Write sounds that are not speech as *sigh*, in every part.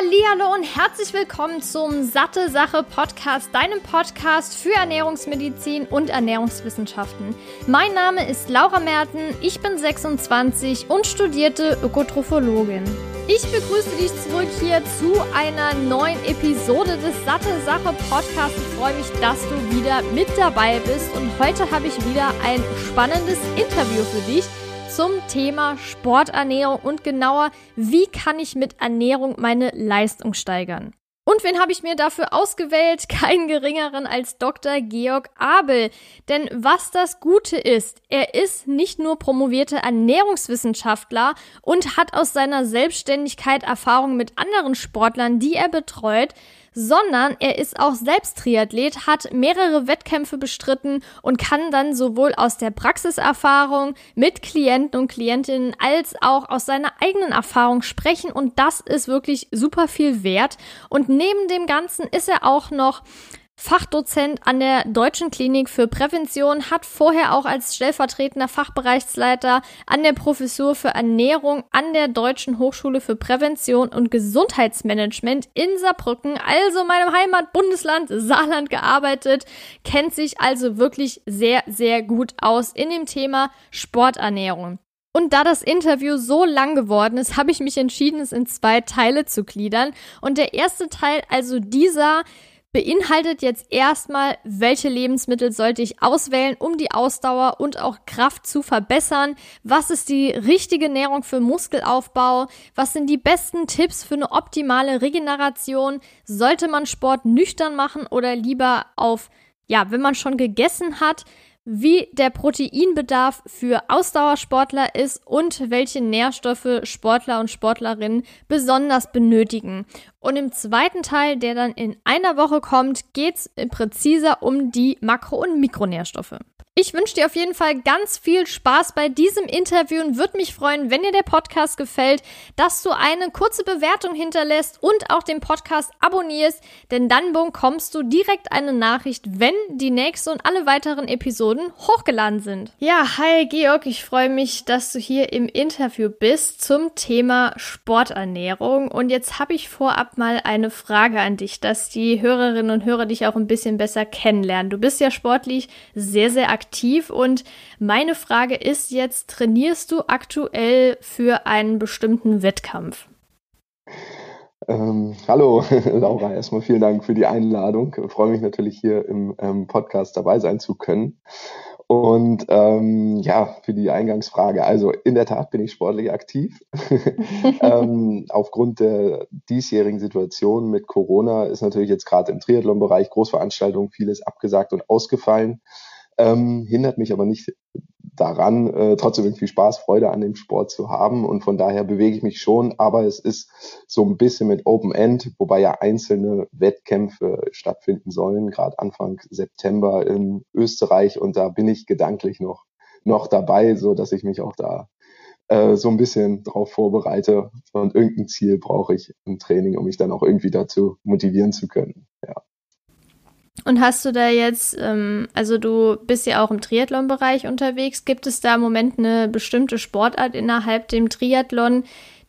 Hallihallo und herzlich willkommen zum Satte Sache Podcast, deinem Podcast für Ernährungsmedizin und Ernährungswissenschaften. Mein Name ist Laura Merten, ich bin 26 und studierte Ökotrophologin. Ich begrüße dich zurück hier zu einer neuen Episode des Satte Sache Podcasts. Ich freue mich, dass du wieder mit dabei bist und heute habe ich wieder ein spannendes Interview für dich zum Thema Sporternährung und genauer, wie kann ich mit Ernährung meine Leistung steigern. Und wen habe ich mir dafür ausgewählt? *laughs* Keinen geringeren als Dr. Georg Abel. Denn was das Gute ist, er ist nicht nur promovierter Ernährungswissenschaftler und hat aus seiner Selbstständigkeit Erfahrung mit anderen Sportlern, die er betreut, sondern er ist auch selbst Triathlet, hat mehrere Wettkämpfe bestritten und kann dann sowohl aus der Praxiserfahrung mit Klienten und Klientinnen als auch aus seiner eigenen Erfahrung sprechen und das ist wirklich super viel wert. Und neben dem Ganzen ist er auch noch Fachdozent an der Deutschen Klinik für Prävention, hat vorher auch als stellvertretender Fachbereichsleiter an der Professur für Ernährung an der Deutschen Hochschule für Prävention und Gesundheitsmanagement in Saarbrücken, also meinem Heimatbundesland Saarland gearbeitet, kennt sich also wirklich sehr, sehr gut aus in dem Thema Sporternährung. Und da das Interview so lang geworden ist, habe ich mich entschieden, es in zwei Teile zu gliedern. Und der erste Teil, also dieser, beinhaltet jetzt erstmal, welche Lebensmittel sollte ich auswählen, um die Ausdauer und auch Kraft zu verbessern. Was ist die richtige Ernährung für Muskelaufbau? Was sind die besten Tipps für eine optimale Regeneration? Sollte man Sport nüchtern machen oder lieber auf, ja, wenn man schon gegessen hat? wie der Proteinbedarf für Ausdauersportler ist und welche Nährstoffe Sportler und Sportlerinnen besonders benötigen. Und im zweiten Teil, der dann in einer Woche kommt, geht es präziser um die Makro- und Mikronährstoffe. Ich wünsche dir auf jeden Fall ganz viel Spaß bei diesem Interview und würde mich freuen, wenn dir der Podcast gefällt, dass du eine kurze Bewertung hinterlässt und auch den Podcast abonnierst, denn dann bekommst du direkt eine Nachricht, wenn die nächste und alle weiteren Episoden hochgeladen sind. Ja, hi Georg, ich freue mich, dass du hier im Interview bist zum Thema Sporternährung und jetzt habe ich vorab mal eine Frage an dich, dass die Hörerinnen und Hörer dich auch ein bisschen besser kennenlernen. Du bist ja sportlich sehr, sehr aktiv. Und meine Frage ist jetzt, trainierst du aktuell für einen bestimmten Wettkampf? Ähm, hallo, *laughs* Laura, erstmal vielen Dank für die Einladung. Ich freue mich natürlich hier im ähm, Podcast dabei sein zu können. Und ähm, ja, für die Eingangsfrage, also in der Tat bin ich sportlich aktiv. *laughs* ähm, aufgrund der diesjährigen Situation mit Corona ist natürlich jetzt gerade im Triathlon-Bereich Großveranstaltungen vieles abgesagt und ausgefallen ähm, hindert mich aber nicht daran, äh, trotzdem irgendwie Spaß, Freude an dem Sport zu haben. Und von daher bewege ich mich schon, aber es ist so ein bisschen mit Open End, wobei ja einzelne Wettkämpfe stattfinden sollen, gerade Anfang September in Österreich. Und da bin ich gedanklich noch, noch dabei, so dass ich mich auch da äh, so ein bisschen drauf vorbereite. Und irgendein Ziel brauche ich im Training, um mich dann auch irgendwie dazu motivieren zu können. Ja. Und hast du da jetzt, ähm, also du bist ja auch im Triathlon-Bereich unterwegs, gibt es da im Moment eine bestimmte Sportart innerhalb dem Triathlon,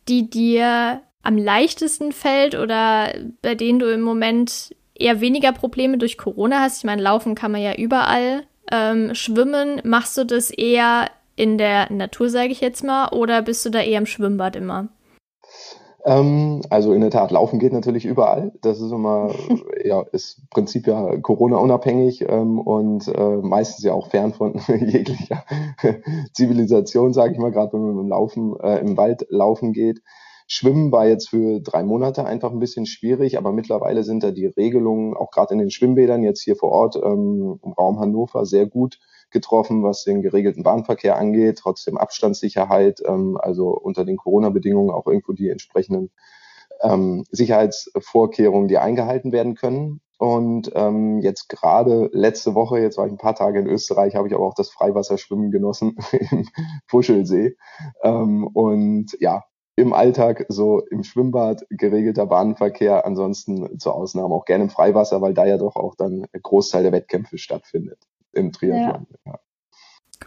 die dir am leichtesten fällt oder bei denen du im Moment eher weniger Probleme durch Corona hast? Ich meine, laufen kann man ja überall. Ähm, schwimmen, machst du das eher in der Natur, sage ich jetzt mal, oder bist du da eher im Schwimmbad immer? Ähm, also in der Tat, Laufen geht natürlich überall. Das ist immer, *laughs* ja, ist Prinzip ja Corona-unabhängig ähm, und äh, meistens ja auch fern von *laughs* jeglicher Zivilisation, sage ich mal, gerade wenn man im Laufen, äh, im Wald laufen geht. Schwimmen war jetzt für drei Monate einfach ein bisschen schwierig, aber mittlerweile sind da die Regelungen, auch gerade in den Schwimmbädern jetzt hier vor Ort ähm, im Raum Hannover, sehr gut getroffen, was den geregelten Bahnverkehr angeht, trotzdem Abstandssicherheit, ähm, also unter den Corona-Bedingungen auch irgendwo die entsprechenden ähm, Sicherheitsvorkehrungen, die eingehalten werden können. Und ähm, jetzt gerade letzte Woche, jetzt war ich ein paar Tage in Österreich, habe ich aber auch das Freiwasserschwimmen genossen *laughs* im Puschelsee. Ähm, und ja, im Alltag so im Schwimmbad geregelter Bahnverkehr, ansonsten zur Ausnahme auch gerne im Freiwasser, weil da ja doch auch dann ein Großteil der Wettkämpfe stattfindet im Triathlon. Ja.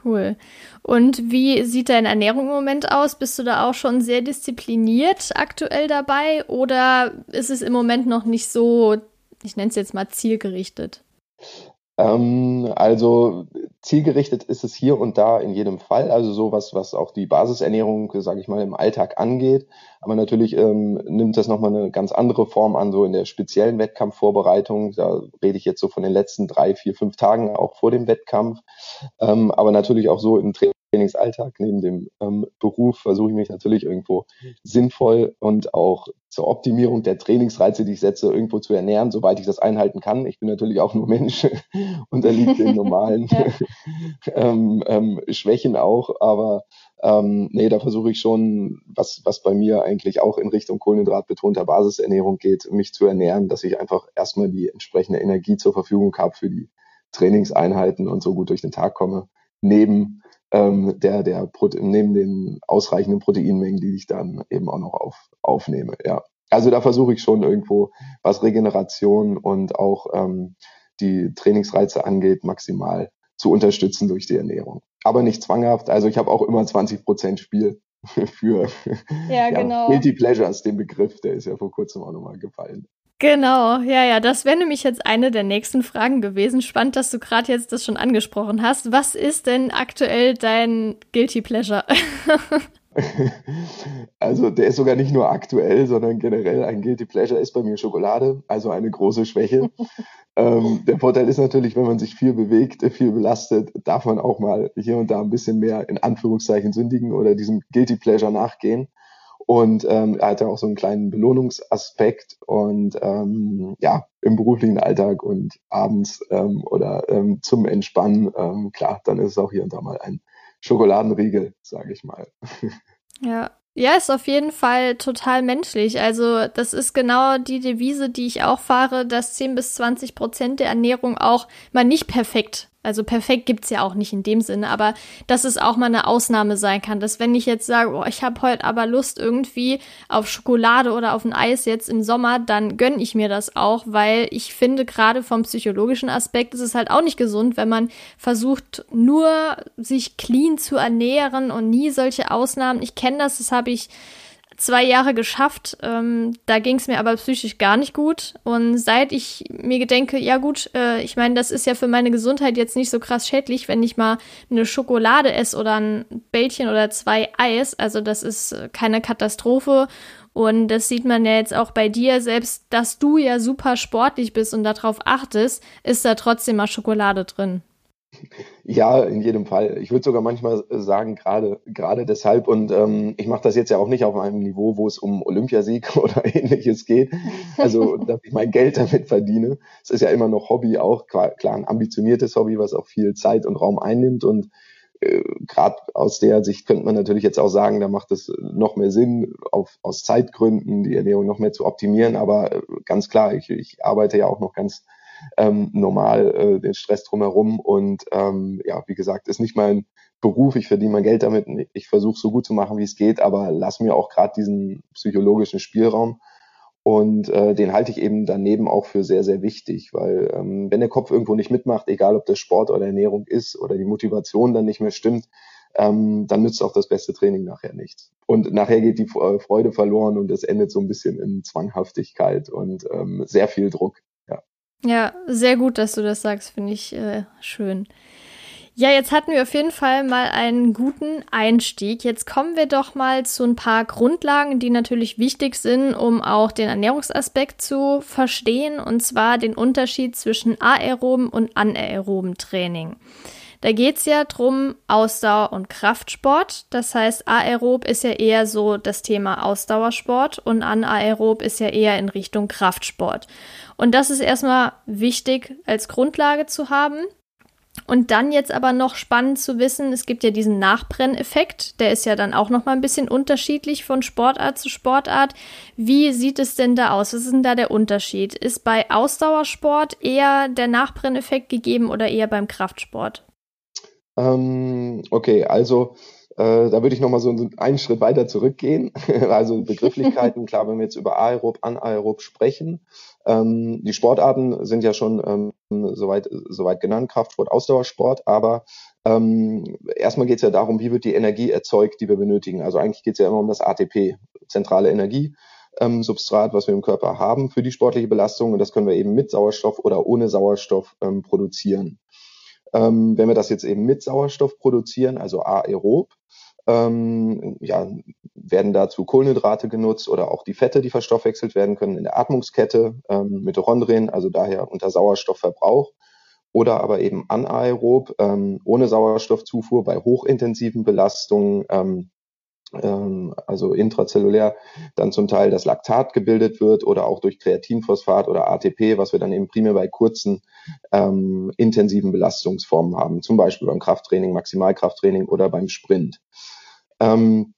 Cool. Und wie sieht deine Ernährung im Moment aus? Bist du da auch schon sehr diszipliniert aktuell dabei oder ist es im Moment noch nicht so, ich nenne es jetzt mal zielgerichtet? Ähm, also zielgerichtet ist es hier und da in jedem Fall, also sowas, was auch die Basisernährung, sage ich mal, im Alltag angeht. Aber natürlich ähm, nimmt das nochmal eine ganz andere Form an, so in der speziellen Wettkampfvorbereitung. Da rede ich jetzt so von den letzten drei, vier, fünf Tagen auch vor dem Wettkampf. Ähm, aber natürlich auch so im Training Trainingsalltag, neben dem ähm, Beruf, versuche ich mich natürlich irgendwo sinnvoll und auch zur Optimierung der Trainingsreize, die ich setze, irgendwo zu ernähren, soweit ich das einhalten kann. Ich bin natürlich auch nur Mensch, *laughs* unterliegt den normalen *laughs* *laughs* ähm, ähm, Schwächen auch, aber ähm, nee, da versuche ich schon, was, was bei mir eigentlich auch in Richtung kohlenhydratbetonter Basisernährung geht, mich zu ernähren, dass ich einfach erstmal die entsprechende Energie zur Verfügung habe für die Trainingseinheiten und so gut durch den Tag komme. Neben ähm, der, der neben den ausreichenden Proteinmengen, die ich dann eben auch noch auf, aufnehme. Ja. Also da versuche ich schon irgendwo, was Regeneration und auch ähm, die Trainingsreize angeht, maximal zu unterstützen durch die Ernährung. Aber nicht zwanghaft. Also ich habe auch immer 20 Prozent Spiel *laughs* für ja, ja, genau. Guilty Pleasures, den Begriff, der ist ja vor kurzem auch nochmal gefallen. Genau, ja, ja, das wäre nämlich jetzt eine der nächsten Fragen gewesen. Spannend, dass du gerade jetzt das schon angesprochen hast. Was ist denn aktuell dein Guilty Pleasure? *laughs* Also der ist sogar nicht nur aktuell, sondern generell ein Guilty Pleasure ist bei mir Schokolade, also eine große Schwäche. *laughs* ähm, der Vorteil ist natürlich, wenn man sich viel bewegt, viel belastet, darf man auch mal hier und da ein bisschen mehr in Anführungszeichen sündigen oder diesem Guilty Pleasure nachgehen. Und ähm, er hatte auch so einen kleinen Belohnungsaspekt und ähm, ja, im beruflichen Alltag und abends ähm, oder ähm, zum Entspannen, ähm, klar, dann ist es auch hier und da mal ein Schokoladenriegel, sage ich mal. *laughs* Ja, ja, ist auf jeden Fall total menschlich. Also das ist genau die Devise, die ich auch fahre, dass 10 bis 20 Prozent der Ernährung auch mal nicht perfekt also perfekt gibt's ja auch nicht in dem Sinne, aber dass es auch mal eine Ausnahme sein kann, dass wenn ich jetzt sage, oh, ich habe heute aber Lust irgendwie auf Schokolade oder auf ein Eis jetzt im Sommer, dann gönn ich mir das auch, weil ich finde, gerade vom psychologischen Aspekt ist es halt auch nicht gesund, wenn man versucht, nur sich clean zu ernähren und nie solche Ausnahmen. Ich kenne das, das habe ich zwei Jahre geschafft. Ähm, da ging es mir aber psychisch gar nicht gut. Und seit ich mir gedenke, ja gut, äh, ich meine, das ist ja für meine Gesundheit jetzt nicht so krass schädlich, wenn ich mal eine Schokolade esse oder ein Bällchen oder zwei Eis. Also das ist keine Katastrophe. Und das sieht man ja jetzt auch bei dir, selbst dass du ja super sportlich bist und darauf achtest, ist da trotzdem mal Schokolade drin. Ja, in jedem Fall. Ich würde sogar manchmal sagen, gerade gerade deshalb. Und ähm, ich mache das jetzt ja auch nicht auf einem Niveau, wo es um Olympiasieg *laughs* oder ähnliches geht. Also, dass ich mein Geld damit verdiene. Es ist ja immer noch Hobby auch, klar, ein ambitioniertes Hobby, was auch viel Zeit und Raum einnimmt. Und äh, gerade aus der Sicht könnte man natürlich jetzt auch sagen, da macht es noch mehr Sinn, auf, aus Zeitgründen die Ernährung noch mehr zu optimieren. Aber äh, ganz klar, ich, ich arbeite ja auch noch ganz ähm, normal äh, den Stress drumherum. Und ähm, ja, wie gesagt, ist nicht mein Beruf, ich verdiene mein Geld damit, ich versuche so gut zu machen, wie es geht, aber lass mir auch gerade diesen psychologischen Spielraum. Und äh, den halte ich eben daneben auch für sehr, sehr wichtig, weil ähm, wenn der Kopf irgendwo nicht mitmacht, egal ob das Sport oder Ernährung ist oder die Motivation dann nicht mehr stimmt, ähm, dann nützt auch das beste Training nachher nichts. Und nachher geht die äh, Freude verloren und es endet so ein bisschen in Zwanghaftigkeit und ähm, sehr viel Druck. Ja, sehr gut, dass du das sagst, finde ich äh, schön. Ja, jetzt hatten wir auf jeden Fall mal einen guten Einstieg. Jetzt kommen wir doch mal zu ein paar Grundlagen, die natürlich wichtig sind, um auch den Ernährungsaspekt zu verstehen, und zwar den Unterschied zwischen aeroben und anaeroben Training. Da geht's ja drum Ausdauer und Kraftsport. Das heißt, aerob ist ja eher so das Thema Ausdauersport und anaerob ist ja eher in Richtung Kraftsport. Und das ist erstmal wichtig als Grundlage zu haben. Und dann jetzt aber noch spannend zu wissen, es gibt ja diesen Nachbrenneffekt, der ist ja dann auch noch mal ein bisschen unterschiedlich von Sportart zu Sportart. Wie sieht es denn da aus? Was ist denn da der Unterschied? Ist bei Ausdauersport eher der Nachbrenneffekt gegeben oder eher beim Kraftsport? Ähm, okay, also äh, da würde ich nochmal so einen Schritt weiter zurückgehen. *laughs* also Begrifflichkeiten, *laughs* klar, wenn wir jetzt über aerob, anaerob sprechen. Ähm, die Sportarten sind ja schon ähm, soweit, soweit genannt, Kraftsport, Ausdauersport, aber Ähm, erstmal geht es ja darum, wie wird die Energie erzeugt, die wir benötigen. Also eigentlich geht es ja immer um das ATP, zentrale Energiesubstrat, ähm, was wir im Körper haben für die sportliche Belastung. Und das können wir eben mit Sauerstoff oder ohne Sauerstoff ähm, produzieren. Ähm, wenn wir das jetzt eben mit Sauerstoff produzieren, also aerob, ähm, ja, werden dazu Kohlenhydrate genutzt oder auch die Fette, die verstoffwechselt werden können in der Atmungskette, ähm, Mitochondrien, also daher unter Sauerstoffverbrauch. Oder aber eben anaerob, ähm, ohne Sauerstoffzufuhr bei hochintensiven Belastungen, ähm, ähm, also intrazellulär dann zum Teil das Laktat gebildet wird oder auch durch Kreatinphosphat oder ATP, was wir dann eben primär bei kurzen ähm, intensiven Belastungsformen haben, zum Beispiel beim Krafttraining, Maximalkrafttraining oder beim Sprint. Ähm,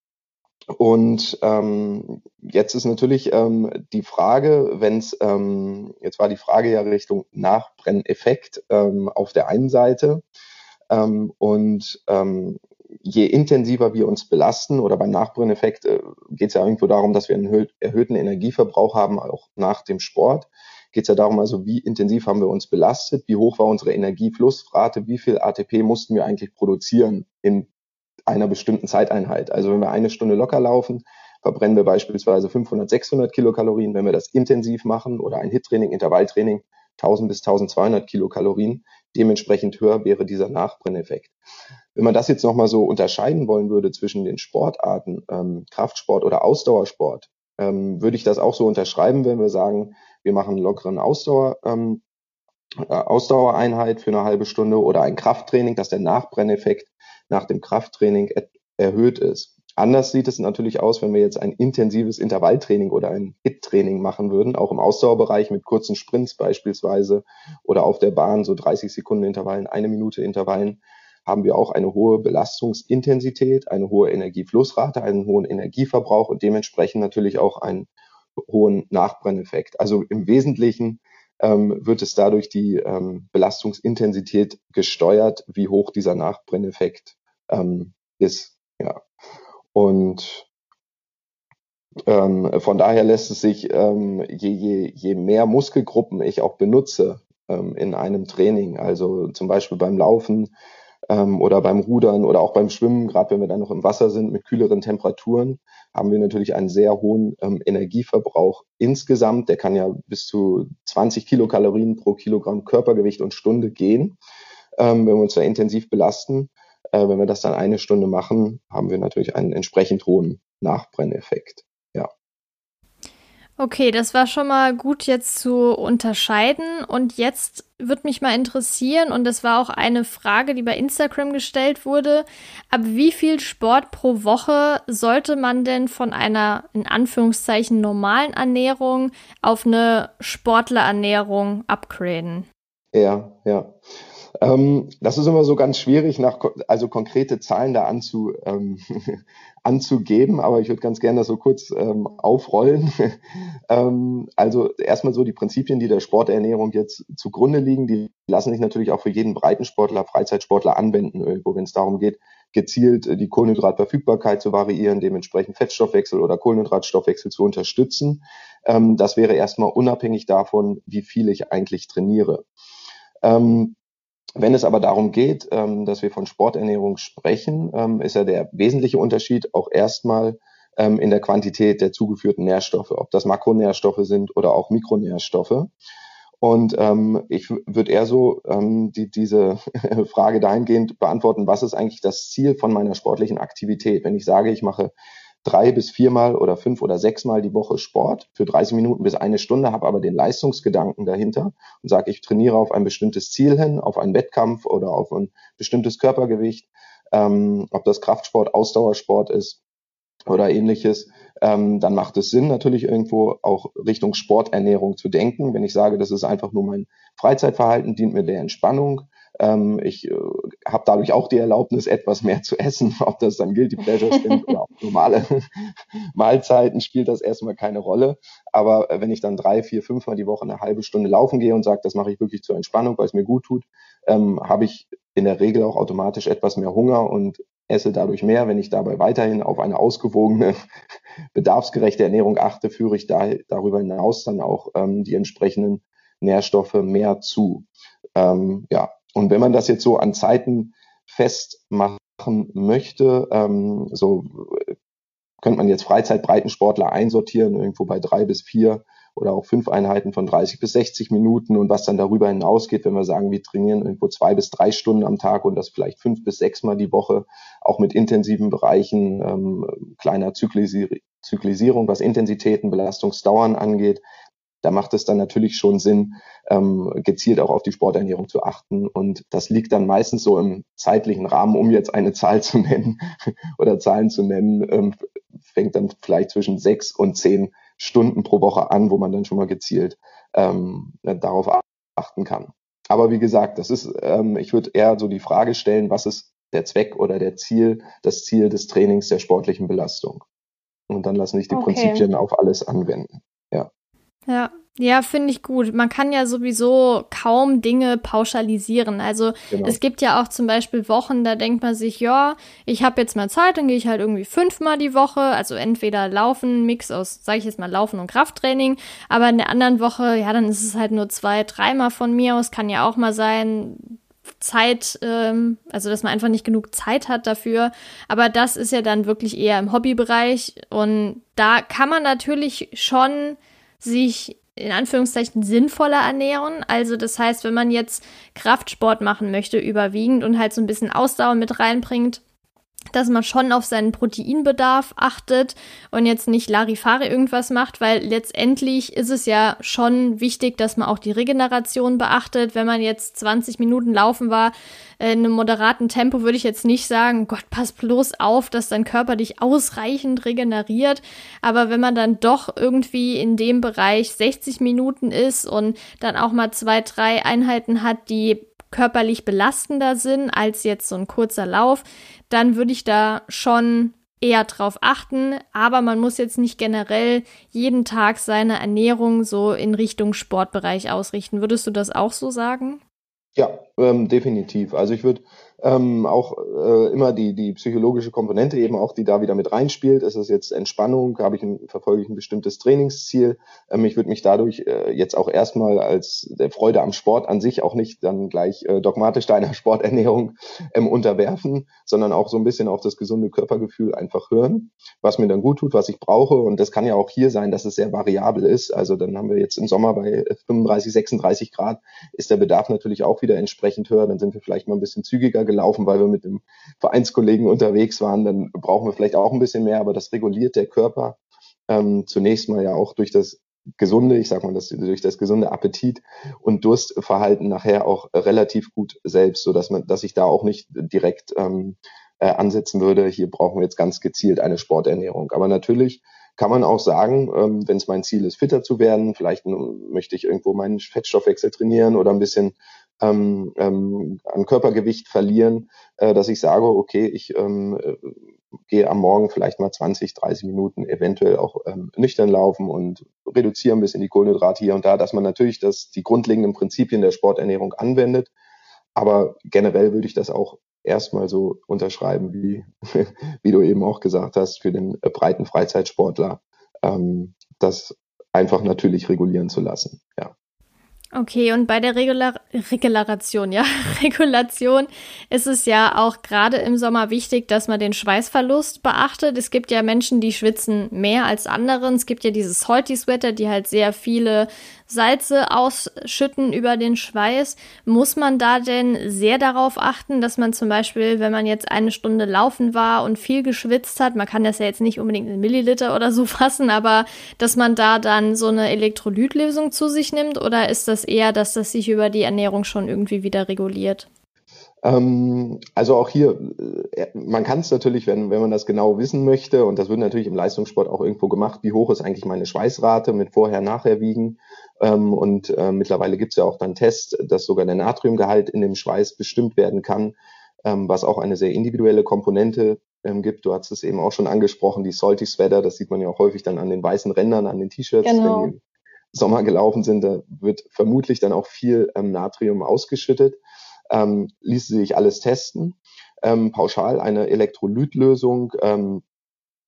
und ähm, jetzt ist natürlich ähm, die Frage, wenn es, ähm, jetzt war die Frage ja Richtung Nachbrenneffekt ähm, auf der einen Seite. Ähm, und ähm, je intensiver wir uns belasten oder beim Nachbrenneffekt äh, geht es ja irgendwo darum, dass wir einen erhöhten Energieverbrauch haben, auch nach dem Sport. Geht es ja darum, also wie intensiv haben wir uns belastet, wie hoch war unsere Energieflussrate, wie viel ATP mussten wir eigentlich produzieren in einer bestimmten Zeiteinheit. Also wenn wir eine Stunde locker laufen, verbrennen wir beispielsweise 500, 600 Kilokalorien. Wenn wir das intensiv machen oder ein HIT-Training, Intervalltraining, 1000 bis 1200 Kilokalorien. Dementsprechend höher wäre dieser Nachbrenneffekt. Wenn man das jetzt nochmal so unterscheiden wollen würde zwischen den Sportarten, ähm, Kraftsport oder Ausdauersport, ähm, würde ich das auch so unterschreiben, wenn wir sagen, wir machen einen lockeren Ausdauer, ähm, äh, Ausdauereinheit für eine halbe Stunde oder ein Krafttraining, dass der Nachbrenneffekt nach dem Krafttraining er erhöht ist. Anders sieht es natürlich aus, wenn wir jetzt ein intensives Intervalltraining oder ein HIT-Training machen würden, auch im Ausdauerbereich mit kurzen Sprints beispielsweise oder auf der Bahn so 30 Sekunden Intervallen, eine Minute Intervallen, haben wir auch eine hohe Belastungsintensität, eine hohe Energieflussrate, einen hohen Energieverbrauch und dementsprechend natürlich auch einen hohen Nachbrenneffekt. Also im Wesentlichen ähm, wird es dadurch die ähm, Belastungsintensität gesteuert, wie hoch dieser Nachbrenneffekt ähm, ist. Und ähm, von daher lässt es sich, ähm, je, je, je mehr Muskelgruppen ich auch benutze ähm, in einem Training, also zum Beispiel beim Laufen ähm, oder beim Rudern oder auch beim Schwimmen, gerade wenn wir dann noch im Wasser sind mit kühleren Temperaturen, haben wir natürlich einen sehr hohen ähm, Energieverbrauch insgesamt. Der kann ja bis zu 20 Kilokalorien pro Kilogramm Körpergewicht und Stunde gehen, ähm, wenn wir uns da intensiv belasten. Äh, wenn wir das dann eine Stunde machen, haben wir natürlich einen entsprechend hohen Nachbrenneffekt. Ja. Okay, das war schon mal gut jetzt zu unterscheiden. Und jetzt würde mich mal interessieren, und das war auch eine Frage, die bei Instagram gestellt wurde, ab wie viel Sport pro Woche sollte man denn von einer in Anführungszeichen normalen Ernährung auf eine Sportlerernährung upgraden? Ja, ja. Ähm, das ist immer so ganz schwierig, nach, also konkrete Zahlen da anzu, ähm, *laughs* anzugeben, aber ich würde ganz gerne das so kurz ähm, aufrollen. *laughs* ähm, also erstmal so die Prinzipien, die der Sporternährung jetzt zugrunde liegen, die lassen sich natürlich auch für jeden Breitensportler, Freizeitsportler anwenden, irgendwo, wenn es darum geht, gezielt die Kohlenhydratverfügbarkeit zu variieren, dementsprechend Fettstoffwechsel oder Kohlenhydratstoffwechsel zu unterstützen. Ähm, das wäre erstmal unabhängig davon, wie viel ich eigentlich trainiere. Ähm, wenn es aber darum geht, ähm, dass wir von Sporternährung sprechen, ähm, ist ja der wesentliche Unterschied auch erstmal ähm, in der Quantität der zugeführten Nährstoffe, ob das Makronährstoffe sind oder auch Mikronährstoffe. Und ähm, ich würde eher so ähm, die, diese *laughs* Frage dahingehend beantworten, was ist eigentlich das Ziel von meiner sportlichen Aktivität? Wenn ich sage, ich mache drei bis viermal oder fünf oder sechsmal die Woche Sport für 30 Minuten bis eine Stunde, habe aber den Leistungsgedanken dahinter und sage, ich trainiere auf ein bestimmtes Ziel hin, auf einen Wettkampf oder auf ein bestimmtes Körpergewicht, ähm, ob das Kraftsport, Ausdauersport ist oder ähnliches, ähm, dann macht es Sinn, natürlich irgendwo auch Richtung Sporternährung zu denken. Wenn ich sage, das ist einfach nur mein Freizeitverhalten, dient mir der Entspannung, ähm, ich äh, habe dadurch auch die Erlaubnis, etwas mehr zu essen. *laughs* Ob das dann Guilty Pleasure sind oder auch normale *laughs* Mahlzeiten, spielt das erstmal keine Rolle. Aber äh, wenn ich dann drei, vier, fünfmal die Woche eine halbe Stunde laufen gehe und sage, das mache ich wirklich zur Entspannung, weil es mir gut tut, ähm, habe ich in der Regel auch automatisch etwas mehr Hunger und esse dadurch mehr. Wenn ich dabei weiterhin auf eine ausgewogene, *laughs* bedarfsgerechte Ernährung achte, führe ich da, darüber hinaus dann auch ähm, die entsprechenden Nährstoffe mehr zu. Ähm, ja, und wenn man das jetzt so an Zeiten festmachen möchte, ähm, so könnte man jetzt Freizeitbreitensportler einsortieren, irgendwo bei drei bis vier oder auch fünf Einheiten von 30 bis 60 Minuten. Und was dann darüber hinausgeht, wenn wir sagen, wir trainieren irgendwo zwei bis drei Stunden am Tag und das vielleicht fünf bis sechs Mal die Woche, auch mit intensiven Bereichen ähm, kleiner Zyklisi Zyklisierung, was Intensitäten, Belastungsdauern angeht, da macht es dann natürlich schon Sinn, ähm, gezielt auch auf die Sporternährung zu achten. Und das liegt dann meistens so im zeitlichen Rahmen, um jetzt eine *laughs* Zahl zu nennen oder Zahlen zu nennen, ähm, fängt dann vielleicht zwischen sechs und zehn Stunden pro Woche an, wo man dann schon mal gezielt ähm, darauf achten kann. Aber wie gesagt, das ist, ähm, ich würde eher so die Frage stellen, was ist der Zweck oder der Ziel, das Ziel des Trainings der sportlichen Belastung? Und dann lassen sich die okay. Prinzipien auf alles anwenden. Ja. Ja, finde ich gut. Man kann ja sowieso kaum Dinge pauschalisieren. Also genau. es gibt ja auch zum Beispiel Wochen, da denkt man sich, ja, ich habe jetzt mal Zeit, dann gehe ich halt irgendwie fünfmal die Woche. Also entweder Laufen, Mix aus, sage ich jetzt mal, Laufen und Krafttraining. Aber in der anderen Woche, ja, dann ist es halt nur zwei, dreimal von mir aus. Kann ja auch mal sein, Zeit, ähm, also dass man einfach nicht genug Zeit hat dafür. Aber das ist ja dann wirklich eher im Hobbybereich. Und da kann man natürlich schon sich in Anführungszeichen sinnvoller ernähren. Also das heißt, wenn man jetzt Kraftsport machen möchte überwiegend und halt so ein bisschen Ausdauer mit reinbringt, dass man schon auf seinen Proteinbedarf achtet und jetzt nicht Larifari irgendwas macht, weil letztendlich ist es ja schon wichtig, dass man auch die Regeneration beachtet. Wenn man jetzt 20 Minuten laufen war, in einem moderaten Tempo, würde ich jetzt nicht sagen, Gott, pass bloß auf, dass dein Körper dich ausreichend regeneriert. Aber wenn man dann doch irgendwie in dem Bereich 60 Minuten ist und dann auch mal zwei, drei Einheiten hat, die körperlich belastender sind als jetzt so ein kurzer Lauf, dann würde ich da schon eher drauf achten, aber man muss jetzt nicht generell jeden Tag seine Ernährung so in Richtung Sportbereich ausrichten. Würdest du das auch so sagen? Ja, ähm, definitiv. Also ich würde ähm, auch äh, immer die, die psychologische Komponente eben auch, die da wieder mit reinspielt. Ist es jetzt Entspannung? Habe ich ein, verfolge ich ein bestimmtes Trainingsziel? Ähm, ich würde mich dadurch äh, jetzt auch erstmal als der Freude am Sport an sich auch nicht dann gleich äh, dogmatisch deiner *laughs* Sporternährung ähm, unterwerfen, sondern auch so ein bisschen auf das gesunde Körpergefühl einfach hören, was mir dann gut tut, was ich brauche. Und das kann ja auch hier sein, dass es sehr variabel ist. Also dann haben wir jetzt im Sommer bei 35, 36 Grad ist der Bedarf natürlich auch wieder entsprechend höher. Dann sind wir vielleicht mal ein bisschen zügiger gelaufen, weil wir mit dem Vereinskollegen unterwegs waren, dann brauchen wir vielleicht auch ein bisschen mehr, aber das reguliert der Körper ähm, zunächst mal ja auch durch das gesunde, ich sag mal, das, durch das gesunde Appetit und Durstverhalten nachher auch relativ gut selbst, so dass man, dass ich da auch nicht direkt ähm, äh, ansetzen würde. Hier brauchen wir jetzt ganz gezielt eine Sporternährung. Aber natürlich kann man auch sagen, ähm, wenn es mein Ziel ist, fitter zu werden, vielleicht möchte ich irgendwo meinen Fettstoffwechsel trainieren oder ein bisschen ähm, ähm, an Körpergewicht verlieren, äh, dass ich sage, okay, ich ähm, äh, gehe am Morgen vielleicht mal 20, 30 Minuten eventuell auch ähm, nüchtern laufen und reduziere ein bisschen die Kohlenhydrate hier und da, dass man natürlich das, die grundlegenden Prinzipien der Sporternährung anwendet. Aber generell würde ich das auch erstmal so unterschreiben, wie, *laughs* wie du eben auch gesagt hast, für den äh, breiten Freizeitsportler, ähm, das einfach natürlich regulieren zu lassen. Ja. Okay, und bei der Regular Regulation, ja, *laughs* Regulation ist es ja auch gerade im Sommer wichtig, dass man den Schweißverlust beachtet. Es gibt ja Menschen, die schwitzen mehr als anderen. Es gibt ja diese Salty Sweater, die halt sehr viele Salze ausschütten über den Schweiß. Muss man da denn sehr darauf achten, dass man zum Beispiel, wenn man jetzt eine Stunde laufen war und viel geschwitzt hat, man kann das ja jetzt nicht unbedingt in Milliliter oder so *laughs* fassen, aber dass man da dann so eine Elektrolytlösung zu sich nimmt oder ist das eher, dass das sich über die Ernährung schon irgendwie wieder reguliert? Ähm, also auch hier, äh, man kann es natürlich, wenn, wenn man das genau wissen möchte, und das wird natürlich im Leistungssport auch irgendwo gemacht, wie hoch ist eigentlich meine Schweißrate mit vorher-nachher wiegen. Ähm, und äh, mittlerweile gibt es ja auch dann Tests, dass sogar der Natriumgehalt in dem Schweiß bestimmt werden kann, ähm, was auch eine sehr individuelle Komponente gibt. Du hast es eben auch schon angesprochen, die Salty Sweater, das sieht man ja auch häufig dann an den weißen Rändern, an den T-Shirts, genau. wenn die im Sommer gelaufen sind, da wird vermutlich dann auch viel Natrium ausgeschüttet ähm, ließe sich alles testen. Ähm, pauschal eine Elektrolytlösung ähm,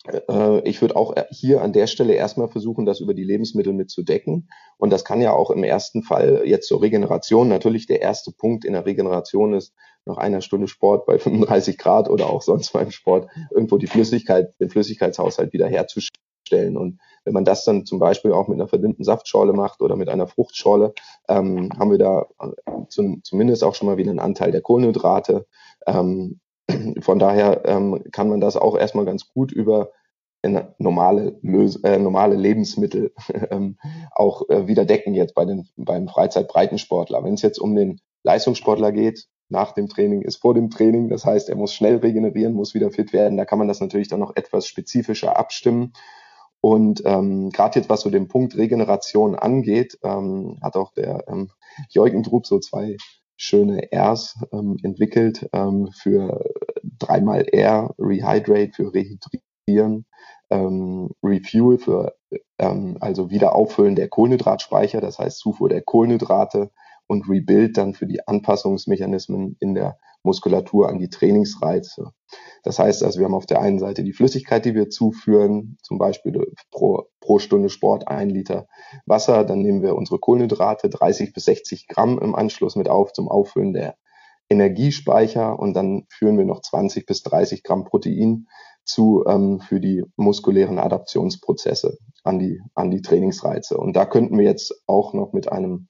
äh, ich würde auch hier an der Stelle erstmal versuchen, das über die Lebensmittel mitzudecken. Und das kann ja auch im ersten Fall jetzt zur Regeneration. Natürlich der erste Punkt in der Regeneration ist nach einer Stunde Sport bei 35 Grad oder auch sonst beim Sport irgendwo die Flüssigkeit, den Flüssigkeitshaushalt wieder herzustellen. Und wenn man das dann zum Beispiel auch mit einer verdünnten Saftschorle macht oder mit einer Fruchtschorle, ähm, haben wir da äh, zum, zumindest auch schon mal wieder einen Anteil der Kohlenhydrate. Ähm, *clears throat* von daher ähm, kann man das auch erstmal ganz gut über normale, Lös äh, normale Lebensmittel *laughs* ähm, auch äh, wieder decken jetzt bei den, beim Freizeitbreitensportler. Wenn es jetzt um den Leistungssportler geht, nach dem Training ist vor dem Training. Das heißt, er muss schnell regenerieren, muss wieder fit werden. Da kann man das natürlich dann noch etwas spezifischer abstimmen. Und ähm, gerade jetzt, was so den Punkt Regeneration angeht, ähm, hat auch der ähm, Jürgen Drup so zwei schöne Rs ähm, entwickelt ähm, für dreimal R, Rehydrate für Rehydrieren, ähm, Refuel für ähm, also Wiederauffüllen der Kohlenhydratspeicher, das heißt Zufuhr der Kohlenhydrate und Rebuild dann für die Anpassungsmechanismen in der Muskulatur an die Trainingsreize. Das heißt also, wir haben auf der einen Seite die Flüssigkeit, die wir zuführen, zum Beispiel pro, pro Stunde Sport ein Liter Wasser. Dann nehmen wir unsere Kohlenhydrate, 30 bis 60 Gramm im Anschluss mit auf zum Auffüllen der Energiespeicher und dann führen wir noch 20 bis 30 Gramm Protein zu ähm, für die muskulären Adaptionsprozesse an die, an die Trainingsreize. Und da könnten wir jetzt auch noch mit einem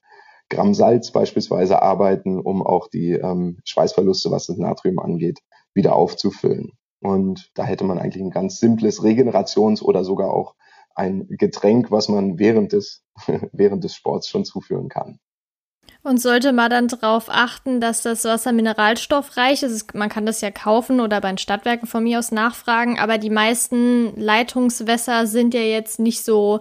Gramm Salz beispielsweise arbeiten, um auch die ähm, Schweißverluste, was das Natrium angeht, wieder aufzufüllen. Und da hätte man eigentlich ein ganz simples Regenerations- oder sogar auch ein Getränk, was man während des, *laughs* während des Sports schon zuführen kann. Und sollte man dann darauf achten, dass das Wasser mineralstoffreich ist? Man kann das ja kaufen oder bei den Stadtwerken von mir aus nachfragen, aber die meisten Leitungswässer sind ja jetzt nicht so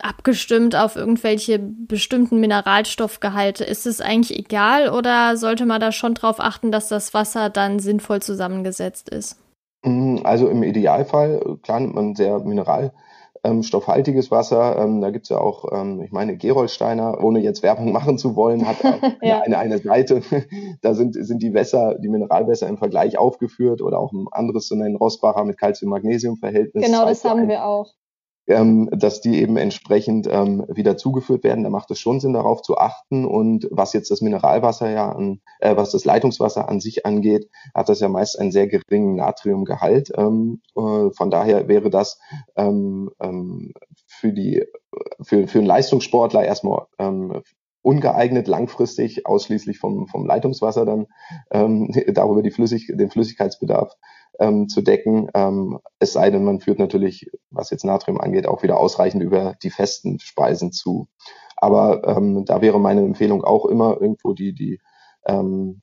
abgestimmt auf irgendwelche bestimmten Mineralstoffgehalte. Ist es eigentlich egal oder sollte man da schon darauf achten, dass das Wasser dann sinnvoll zusammengesetzt ist? Mm, also im Idealfall, klar nimmt man sehr mineralstoffhaltiges Wasser. Ähm, da gibt's ja auch, ähm, ich meine, Gerolsteiner, ohne jetzt Werbung *laughs* machen zu wollen, hat *laughs* ja. eine, eine Seite. *laughs* da sind, sind die Wässer, die Mineralwässer im Vergleich aufgeführt oder auch ein anderes zu nennen, Rossbacher mit Calcium-Magnesium-Verhältnis. Genau, das haben wir auch ähm, dass die eben entsprechend ähm, wieder zugeführt werden. Da macht es schon Sinn, darauf zu achten. Und was jetzt das Mineralwasser ja an, äh, was das Leitungswasser an sich angeht, hat das ja meist einen sehr geringen Natriumgehalt. Ähm, äh, von daher wäre das ähm, ähm, für die für, für einen Leistungssportler erstmal ähm, ungeeignet, langfristig ausschließlich vom, vom Leitungswasser dann ähm, *laughs* darüber die Flüssig, den Flüssigkeitsbedarf ähm, zu decken. Ähm, es sei denn, man führt natürlich, was jetzt Natrium angeht, auch wieder ausreichend über die festen Speisen zu. Aber ähm, da wäre meine Empfehlung auch immer irgendwo die, die ähm,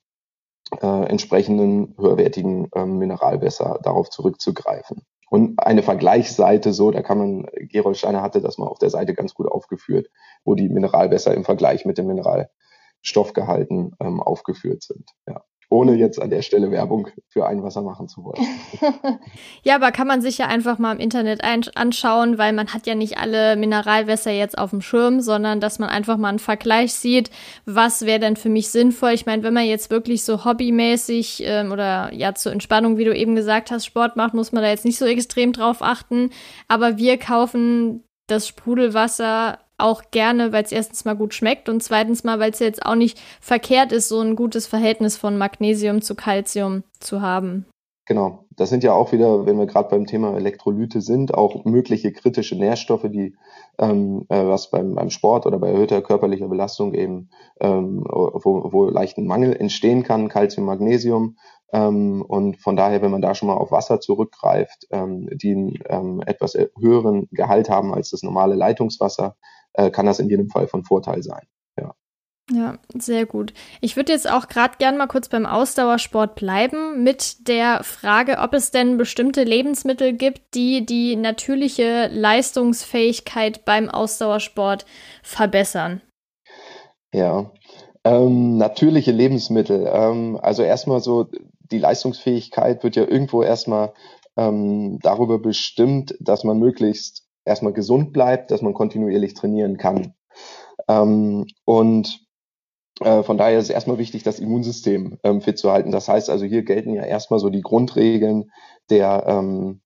äh, entsprechenden höherwertigen ähm, Mineralwässer darauf zurückzugreifen. Und eine Vergleichsseite, so, da kann man, Gerold Steiner hatte das mal auf der Seite ganz gut aufgeführt, wo die Mineralwässer im Vergleich mit dem Mineralstoffgehalten ähm, aufgeführt sind. Ja ohne jetzt an der Stelle Werbung für Einwasser machen zu wollen. *laughs* ja, aber kann man sich ja einfach mal im Internet anschauen, weil man hat ja nicht alle Mineralwässer jetzt auf dem Schirm, sondern dass man einfach mal einen Vergleich sieht, was wäre denn für mich sinnvoll. Ich meine, wenn man jetzt wirklich so hobbymäßig ähm, oder ja zur Entspannung, wie du eben gesagt hast, Sport macht, muss man da jetzt nicht so extrem drauf achten. Aber wir kaufen das Sprudelwasser auch gerne, weil es erstens mal gut schmeckt und zweitens mal, weil es jetzt auch nicht verkehrt ist, so ein gutes Verhältnis von Magnesium zu Calcium zu haben. Genau, das sind ja auch wieder, wenn wir gerade beim Thema Elektrolyte sind, auch mögliche kritische Nährstoffe, die ähm, äh, was beim, beim Sport oder bei erhöhter körperlicher Belastung eben, ähm, wo, wo leicht ein Mangel entstehen kann, Calcium, Magnesium. Ähm, und von daher, wenn man da schon mal auf Wasser zurückgreift, ähm, die einen ähm, etwas höheren Gehalt haben als das normale Leitungswasser, äh, kann das in jedem Fall von Vorteil sein. Ja. Ja, sehr gut. Ich würde jetzt auch gerade gern mal kurz beim Ausdauersport bleiben mit der Frage, ob es denn bestimmte Lebensmittel gibt, die die natürliche Leistungsfähigkeit beim Ausdauersport verbessern. Ja, ähm, natürliche Lebensmittel. Ähm, also erstmal so, die Leistungsfähigkeit wird ja irgendwo erstmal ähm, darüber bestimmt, dass man möglichst erstmal gesund bleibt, dass man kontinuierlich trainieren kann. Ähm, und äh, von daher ist es erstmal wichtig, das Immunsystem ähm, fit zu halten. Das heißt also, hier gelten ja erstmal so die Grundregeln der, ähm,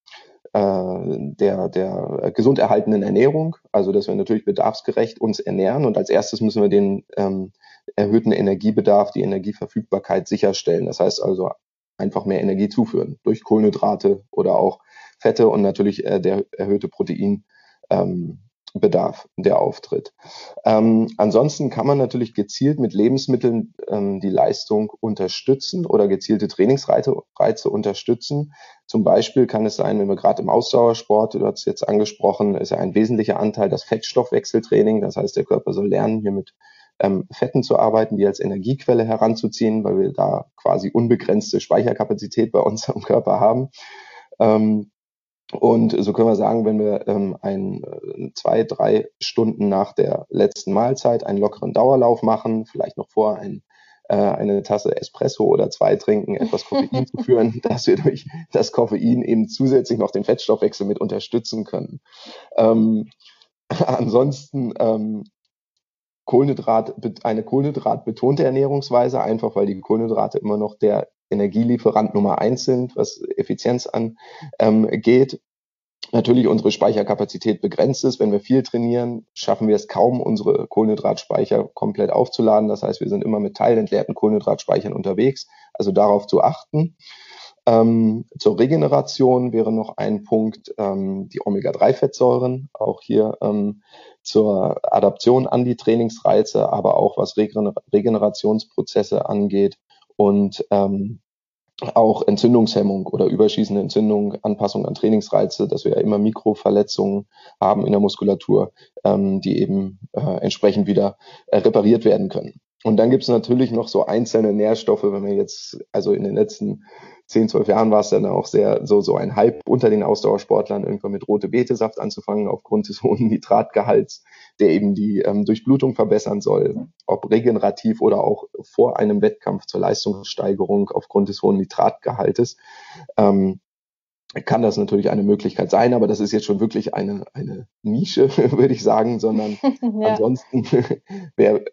der, der gesund erhaltenen Ernährung, also dass wir natürlich bedarfsgerecht uns ernähren und als erstes müssen wir den ähm, erhöhten Energiebedarf, die Energieverfügbarkeit sicherstellen. Das heißt also einfach mehr Energie zuführen durch Kohlenhydrate oder auch Fette und natürlich äh, der erhöhte Proteinbedarf, ähm, der auftritt. Ähm, ansonsten kann man natürlich gezielt mit Lebensmitteln ähm, die Leistung unterstützen oder gezielte Trainingsreize Reize unterstützen. Zum Beispiel kann es sein, wenn wir gerade im Ausdauersport, du hast es jetzt angesprochen, ist ja ein wesentlicher Anteil das Fettstoffwechseltraining. Das heißt, der Körper soll lernen, hier mit ähm, Fetten zu arbeiten, die als Energiequelle heranzuziehen, weil wir da quasi unbegrenzte Speicherkapazität bei unserem *laughs* Körper haben. Ähm, und so können wir sagen, wenn wir ähm, ein, äh, zwei, drei Stunden nach der letzten Mahlzeit einen lockeren Dauerlauf machen, vielleicht noch vor ein, äh, eine Tasse Espresso oder zwei trinken, etwas Koffein zu *laughs* führen, dass wir durch das Koffein eben zusätzlich noch den Fettstoffwechsel mit unterstützen können. Ähm, *laughs* ansonsten ähm, Kohlenhydrat, eine kohlenhydratbetonte Ernährungsweise, einfach weil die Kohlenhydrate immer noch der Energielieferant Nummer eins sind, was Effizienz angeht. Natürlich unsere Speicherkapazität begrenzt ist. Wenn wir viel trainieren, schaffen wir es kaum, unsere Kohlenhydratspeicher komplett aufzuladen. Das heißt, wir sind immer mit teilentleerten Kohlenhydratspeichern unterwegs. Also darauf zu achten. Ähm, zur Regeneration wäre noch ein Punkt ähm, die Omega-3-Fettsäuren. Auch hier ähm, zur Adaption an die Trainingsreize, aber auch was Regener Regenerationsprozesse angeht und ähm, auch Entzündungshemmung oder überschießende Entzündung, Anpassung an Trainingsreize, dass wir ja immer Mikroverletzungen haben in der Muskulatur, ähm, die eben äh, entsprechend wieder äh, repariert werden können. Und dann gibt es natürlich noch so einzelne Nährstoffe, wenn wir jetzt, also in den letzten 10, 12 Jahren war es dann auch sehr so, so ein Hype unter den Ausdauersportlern, irgendwann mit rote Betesaft anzufangen, aufgrund des *laughs* hohen Nitratgehalts, der eben die ähm, Durchblutung verbessern soll, ob regenerativ oder auch vor einem Wettkampf zur Leistungssteigerung aufgrund des hohen Nitratgehaltes. Ähm, kann das natürlich eine Möglichkeit sein, aber das ist jetzt schon wirklich eine, eine Nische, *laughs* würde ich sagen, sondern *laughs* ja. ansonsten wäre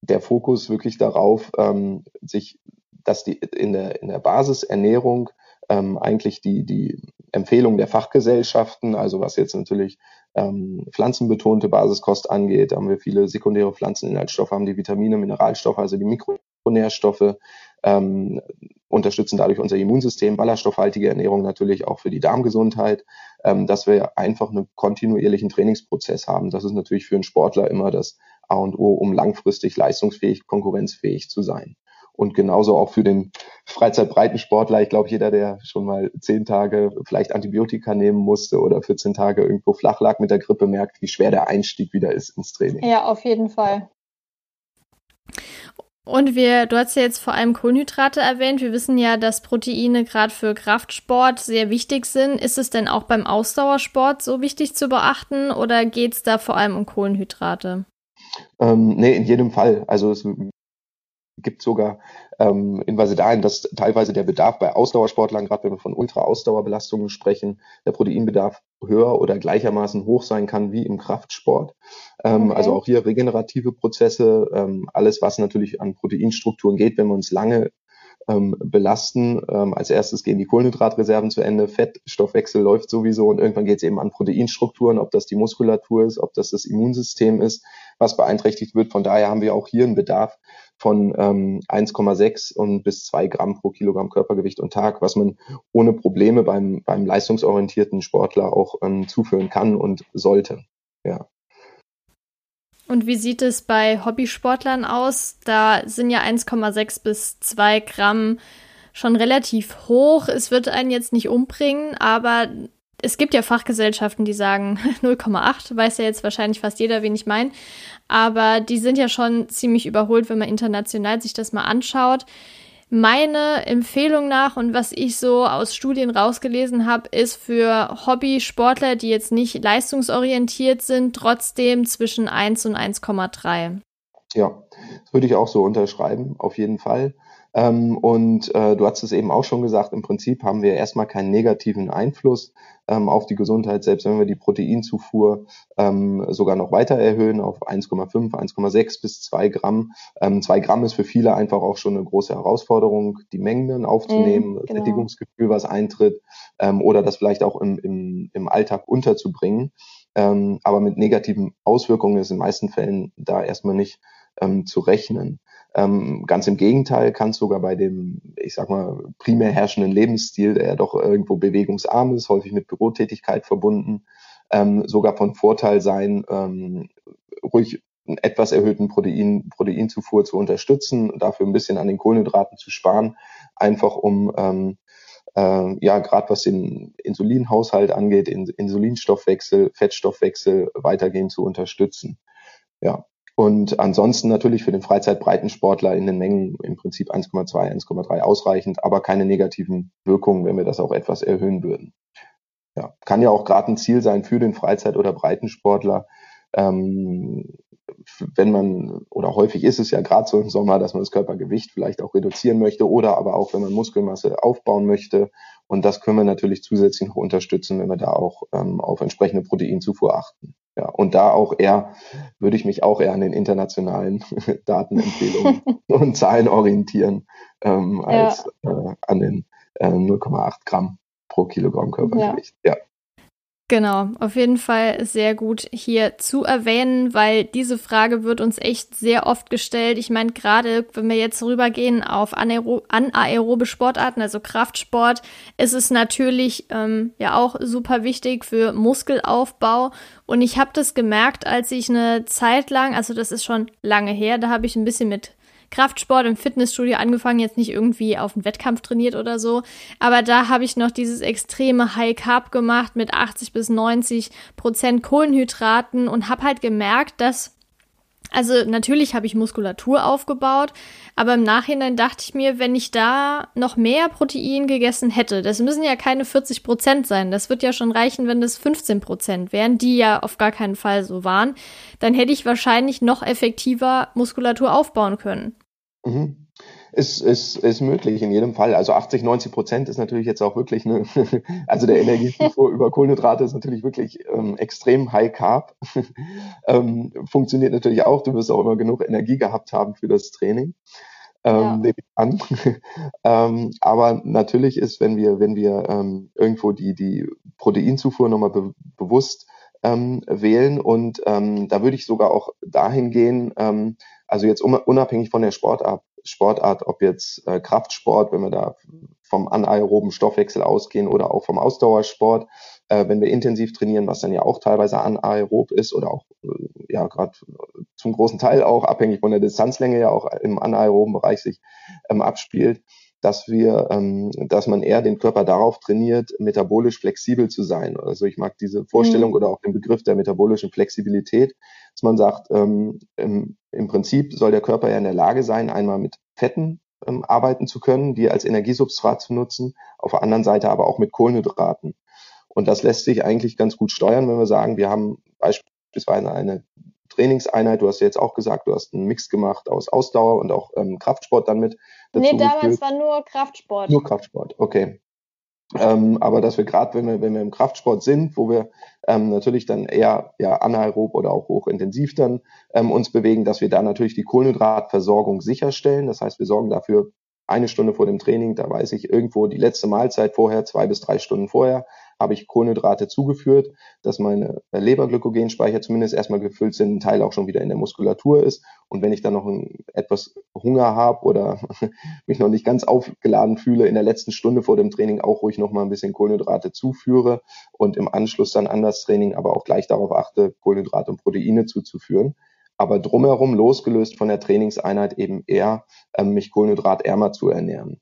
der Fokus wirklich darauf, ähm, sich dass die in der, in der Basisernährung ähm, eigentlich die, die Empfehlung der Fachgesellschaften, also was jetzt natürlich ähm, pflanzenbetonte Basiskost angeht, haben wir viele sekundäre Pflanzeninhaltsstoffe, haben die Vitamine, Mineralstoffe, also die Mikronährstoffe, ähm, unterstützen dadurch unser Immunsystem, ballaststoffhaltige Ernährung natürlich auch für die Darmgesundheit, ähm, dass wir einfach einen kontinuierlichen Trainingsprozess haben. Das ist natürlich für einen Sportler immer das A und O, um langfristig leistungsfähig, konkurrenzfähig zu sein. Und genauso auch für den Freizeitbreitensportler. Ich glaube, jeder, der schon mal zehn Tage vielleicht Antibiotika nehmen musste oder 14 Tage irgendwo flach lag mit der Grippe, merkt, wie schwer der Einstieg wieder ist ins Training. Ja, auf jeden Fall. Und wir, du hast ja jetzt vor allem Kohlenhydrate erwähnt. Wir wissen ja, dass Proteine gerade für Kraftsport sehr wichtig sind. Ist es denn auch beim Ausdauersport so wichtig zu beachten oder geht es da vor allem um Kohlenhydrate? Ähm, nee, in jedem Fall. Also es gibt sogar ähm, Hinweise dahin, dass teilweise der Bedarf bei Ausdauersportlern, gerade wenn wir von Ultra-Ausdauerbelastungen sprechen, der Proteinbedarf höher oder gleichermaßen hoch sein kann wie im Kraftsport. Ähm, okay. Also auch hier regenerative Prozesse, ähm, alles, was natürlich an Proteinstrukturen geht, wenn wir uns lange ähm, belasten. Ähm, als erstes gehen die Kohlenhydratreserven zu Ende, Fettstoffwechsel läuft sowieso und irgendwann geht es eben an Proteinstrukturen, ob das die Muskulatur ist, ob das das Immunsystem ist, was beeinträchtigt wird. Von daher haben wir auch hier einen Bedarf von ähm, 1,6 und bis 2 Gramm pro Kilogramm Körpergewicht und Tag, was man ohne Probleme beim, beim leistungsorientierten Sportler auch ähm, zuführen kann und sollte. Ja. Und wie sieht es bei Hobbysportlern aus? Da sind ja 1,6 bis 2 Gramm schon relativ hoch. Es wird einen jetzt nicht umbringen, aber es gibt ja Fachgesellschaften, die sagen *laughs* 0,8, weiß ja jetzt wahrscheinlich fast jeder, wen ich meine. Aber die sind ja schon ziemlich überholt, wenn man international sich das mal anschaut. Meine Empfehlung nach und was ich so aus Studien rausgelesen habe, ist für Hobbysportler, die jetzt nicht leistungsorientiert sind, trotzdem zwischen 1 und 1,3. Ja, das würde ich auch so unterschreiben, auf jeden Fall. Ähm, und äh, du hast es eben auch schon gesagt, im Prinzip haben wir erstmal keinen negativen Einfluss ähm, auf die Gesundheit, selbst wenn wir die Proteinzufuhr ähm, sogar noch weiter erhöhen auf 1,5, 1,6 bis 2 Gramm. Ähm, 2 Gramm ist für viele einfach auch schon eine große Herausforderung, die Mengen dann aufzunehmen, mm, genau. Sättigungsgefühl, was eintritt, oder das vielleicht auch im, im, im Alltag unterzubringen. Aber mit negativen Auswirkungen ist in den meisten Fällen da erstmal nicht zu rechnen. Ähm, ganz im Gegenteil kann es sogar bei dem, ich sag mal, primär herrschenden Lebensstil, der ja doch irgendwo bewegungsarm ist, häufig mit Bürotätigkeit verbunden, ähm, sogar von Vorteil sein, ähm, ruhig einen etwas erhöhten Protein, Proteinzufuhr zu unterstützen, dafür ein bisschen an den Kohlenhydraten zu sparen, einfach um ähm, äh, ja gerade was den Insulinhaushalt angeht, Insulinstoffwechsel, Fettstoffwechsel weitergehend zu unterstützen. Ja, und ansonsten natürlich für den Freizeitbreitensportler in den Mengen im Prinzip 1,2, 1,3 ausreichend, aber keine negativen Wirkungen, wenn wir das auch etwas erhöhen würden. Ja, kann ja auch gerade ein Ziel sein für den Freizeit- oder Breitensportler, ähm, wenn man, oder häufig ist es ja gerade so im Sommer, dass man das Körpergewicht vielleicht auch reduzieren möchte oder aber auch, wenn man Muskelmasse aufbauen möchte. Und das können wir natürlich zusätzlich noch unterstützen, wenn wir da auch ähm, auf entsprechende Proteinzufuhr achten. Ja, und da auch eher, würde ich mich auch eher an den internationalen *laughs* Datenempfehlungen *laughs* und Zahlen orientieren, ähm, als ja. äh, an den äh, 0,8 Gramm pro Kilogramm Körpergewicht. Ja. ja. Genau, auf jeden Fall sehr gut hier zu erwähnen, weil diese Frage wird uns echt sehr oft gestellt. Ich meine, gerade wenn wir jetzt rübergehen auf anaero anaerobe Sportarten, also Kraftsport, ist es natürlich ähm, ja auch super wichtig für Muskelaufbau. Und ich habe das gemerkt, als ich eine Zeit lang, also das ist schon lange her, da habe ich ein bisschen mit Kraftsport im Fitnessstudio angefangen, jetzt nicht irgendwie auf einen Wettkampf trainiert oder so. Aber da habe ich noch dieses extreme High Carb gemacht mit 80 bis 90 Prozent Kohlenhydraten und habe halt gemerkt, dass also natürlich habe ich Muskulatur aufgebaut, aber im Nachhinein dachte ich mir, wenn ich da noch mehr Protein gegessen hätte, das müssen ja keine 40 Prozent sein, das wird ja schon reichen, wenn das 15 Prozent wären, die ja auf gar keinen Fall so waren, dann hätte ich wahrscheinlich noch effektiver Muskulatur aufbauen können. Mhm. Ist, ist, ist möglich in jedem Fall. Also 80, 90 Prozent ist natürlich jetzt auch wirklich eine, *laughs* also der Energiezufuhr *laughs* über Kohlenhydrate ist natürlich wirklich ähm, extrem high carb. *laughs* ähm, funktioniert natürlich auch. Du wirst auch immer genug Energie gehabt haben für das Training. Ähm, ja. nehme ich an. ähm, aber natürlich ist, wenn wir, wenn wir ähm, irgendwo die, die Proteinzufuhr nochmal be bewusst ähm, wählen und ähm, da würde ich sogar auch dahin gehen, ähm, also jetzt unabhängig von der Sportart, Sportart ob jetzt äh, Kraftsport, wenn wir da vom anaeroben Stoffwechsel ausgehen oder auch vom Ausdauersport, äh, wenn wir intensiv trainieren, was dann ja auch teilweise anaerob ist oder auch äh, ja gerade zum großen Teil auch abhängig von der Distanzlänge ja auch im anaeroben Bereich sich ähm, abspielt, dass wir, ähm, dass man eher den Körper darauf trainiert, metabolisch flexibel zu sein. Also ich mag diese Vorstellung mhm. oder auch den Begriff der metabolischen Flexibilität, dass man sagt, ähm, im, im Prinzip soll der Körper ja in der Lage sein, einmal mit Fetten ähm, arbeiten zu können, die als Energiesubstrat zu nutzen, auf der anderen Seite aber auch mit Kohlenhydraten. Und das lässt sich eigentlich ganz gut steuern, wenn wir sagen, wir haben beispielsweise eine Trainingseinheit. Du hast ja jetzt auch gesagt, du hast einen Mix gemacht aus Ausdauer und auch ähm, Kraftsport dann mit. Nee, damals geführt. war nur Kraftsport. Nur Kraftsport, okay. Ähm, aber dass wir gerade, wenn wir, wenn wir im Kraftsport sind, wo wir ähm, natürlich dann eher ja, anaerob oder auch hochintensiv dann ähm, uns bewegen, dass wir da natürlich die Kohlenhydratversorgung sicherstellen. Das heißt, wir sorgen dafür eine Stunde vor dem Training, da weiß ich irgendwo die letzte Mahlzeit vorher, zwei bis drei Stunden vorher, habe ich Kohlenhydrate zugeführt, dass meine Leberglykogenspeicher zumindest erstmal gefüllt sind, ein Teil auch schon wieder in der Muskulatur ist. Und wenn ich dann noch ein, etwas Hunger habe oder *laughs* mich noch nicht ganz aufgeladen fühle, in der letzten Stunde vor dem Training auch ruhig noch mal ein bisschen Kohlenhydrate zuführe und im Anschluss dann an das Training aber auch gleich darauf achte, Kohlenhydrate und Proteine zuzuführen aber drumherum losgelöst von der Trainingseinheit eben eher ähm, mich kohlenhydratärmer zu ernähren.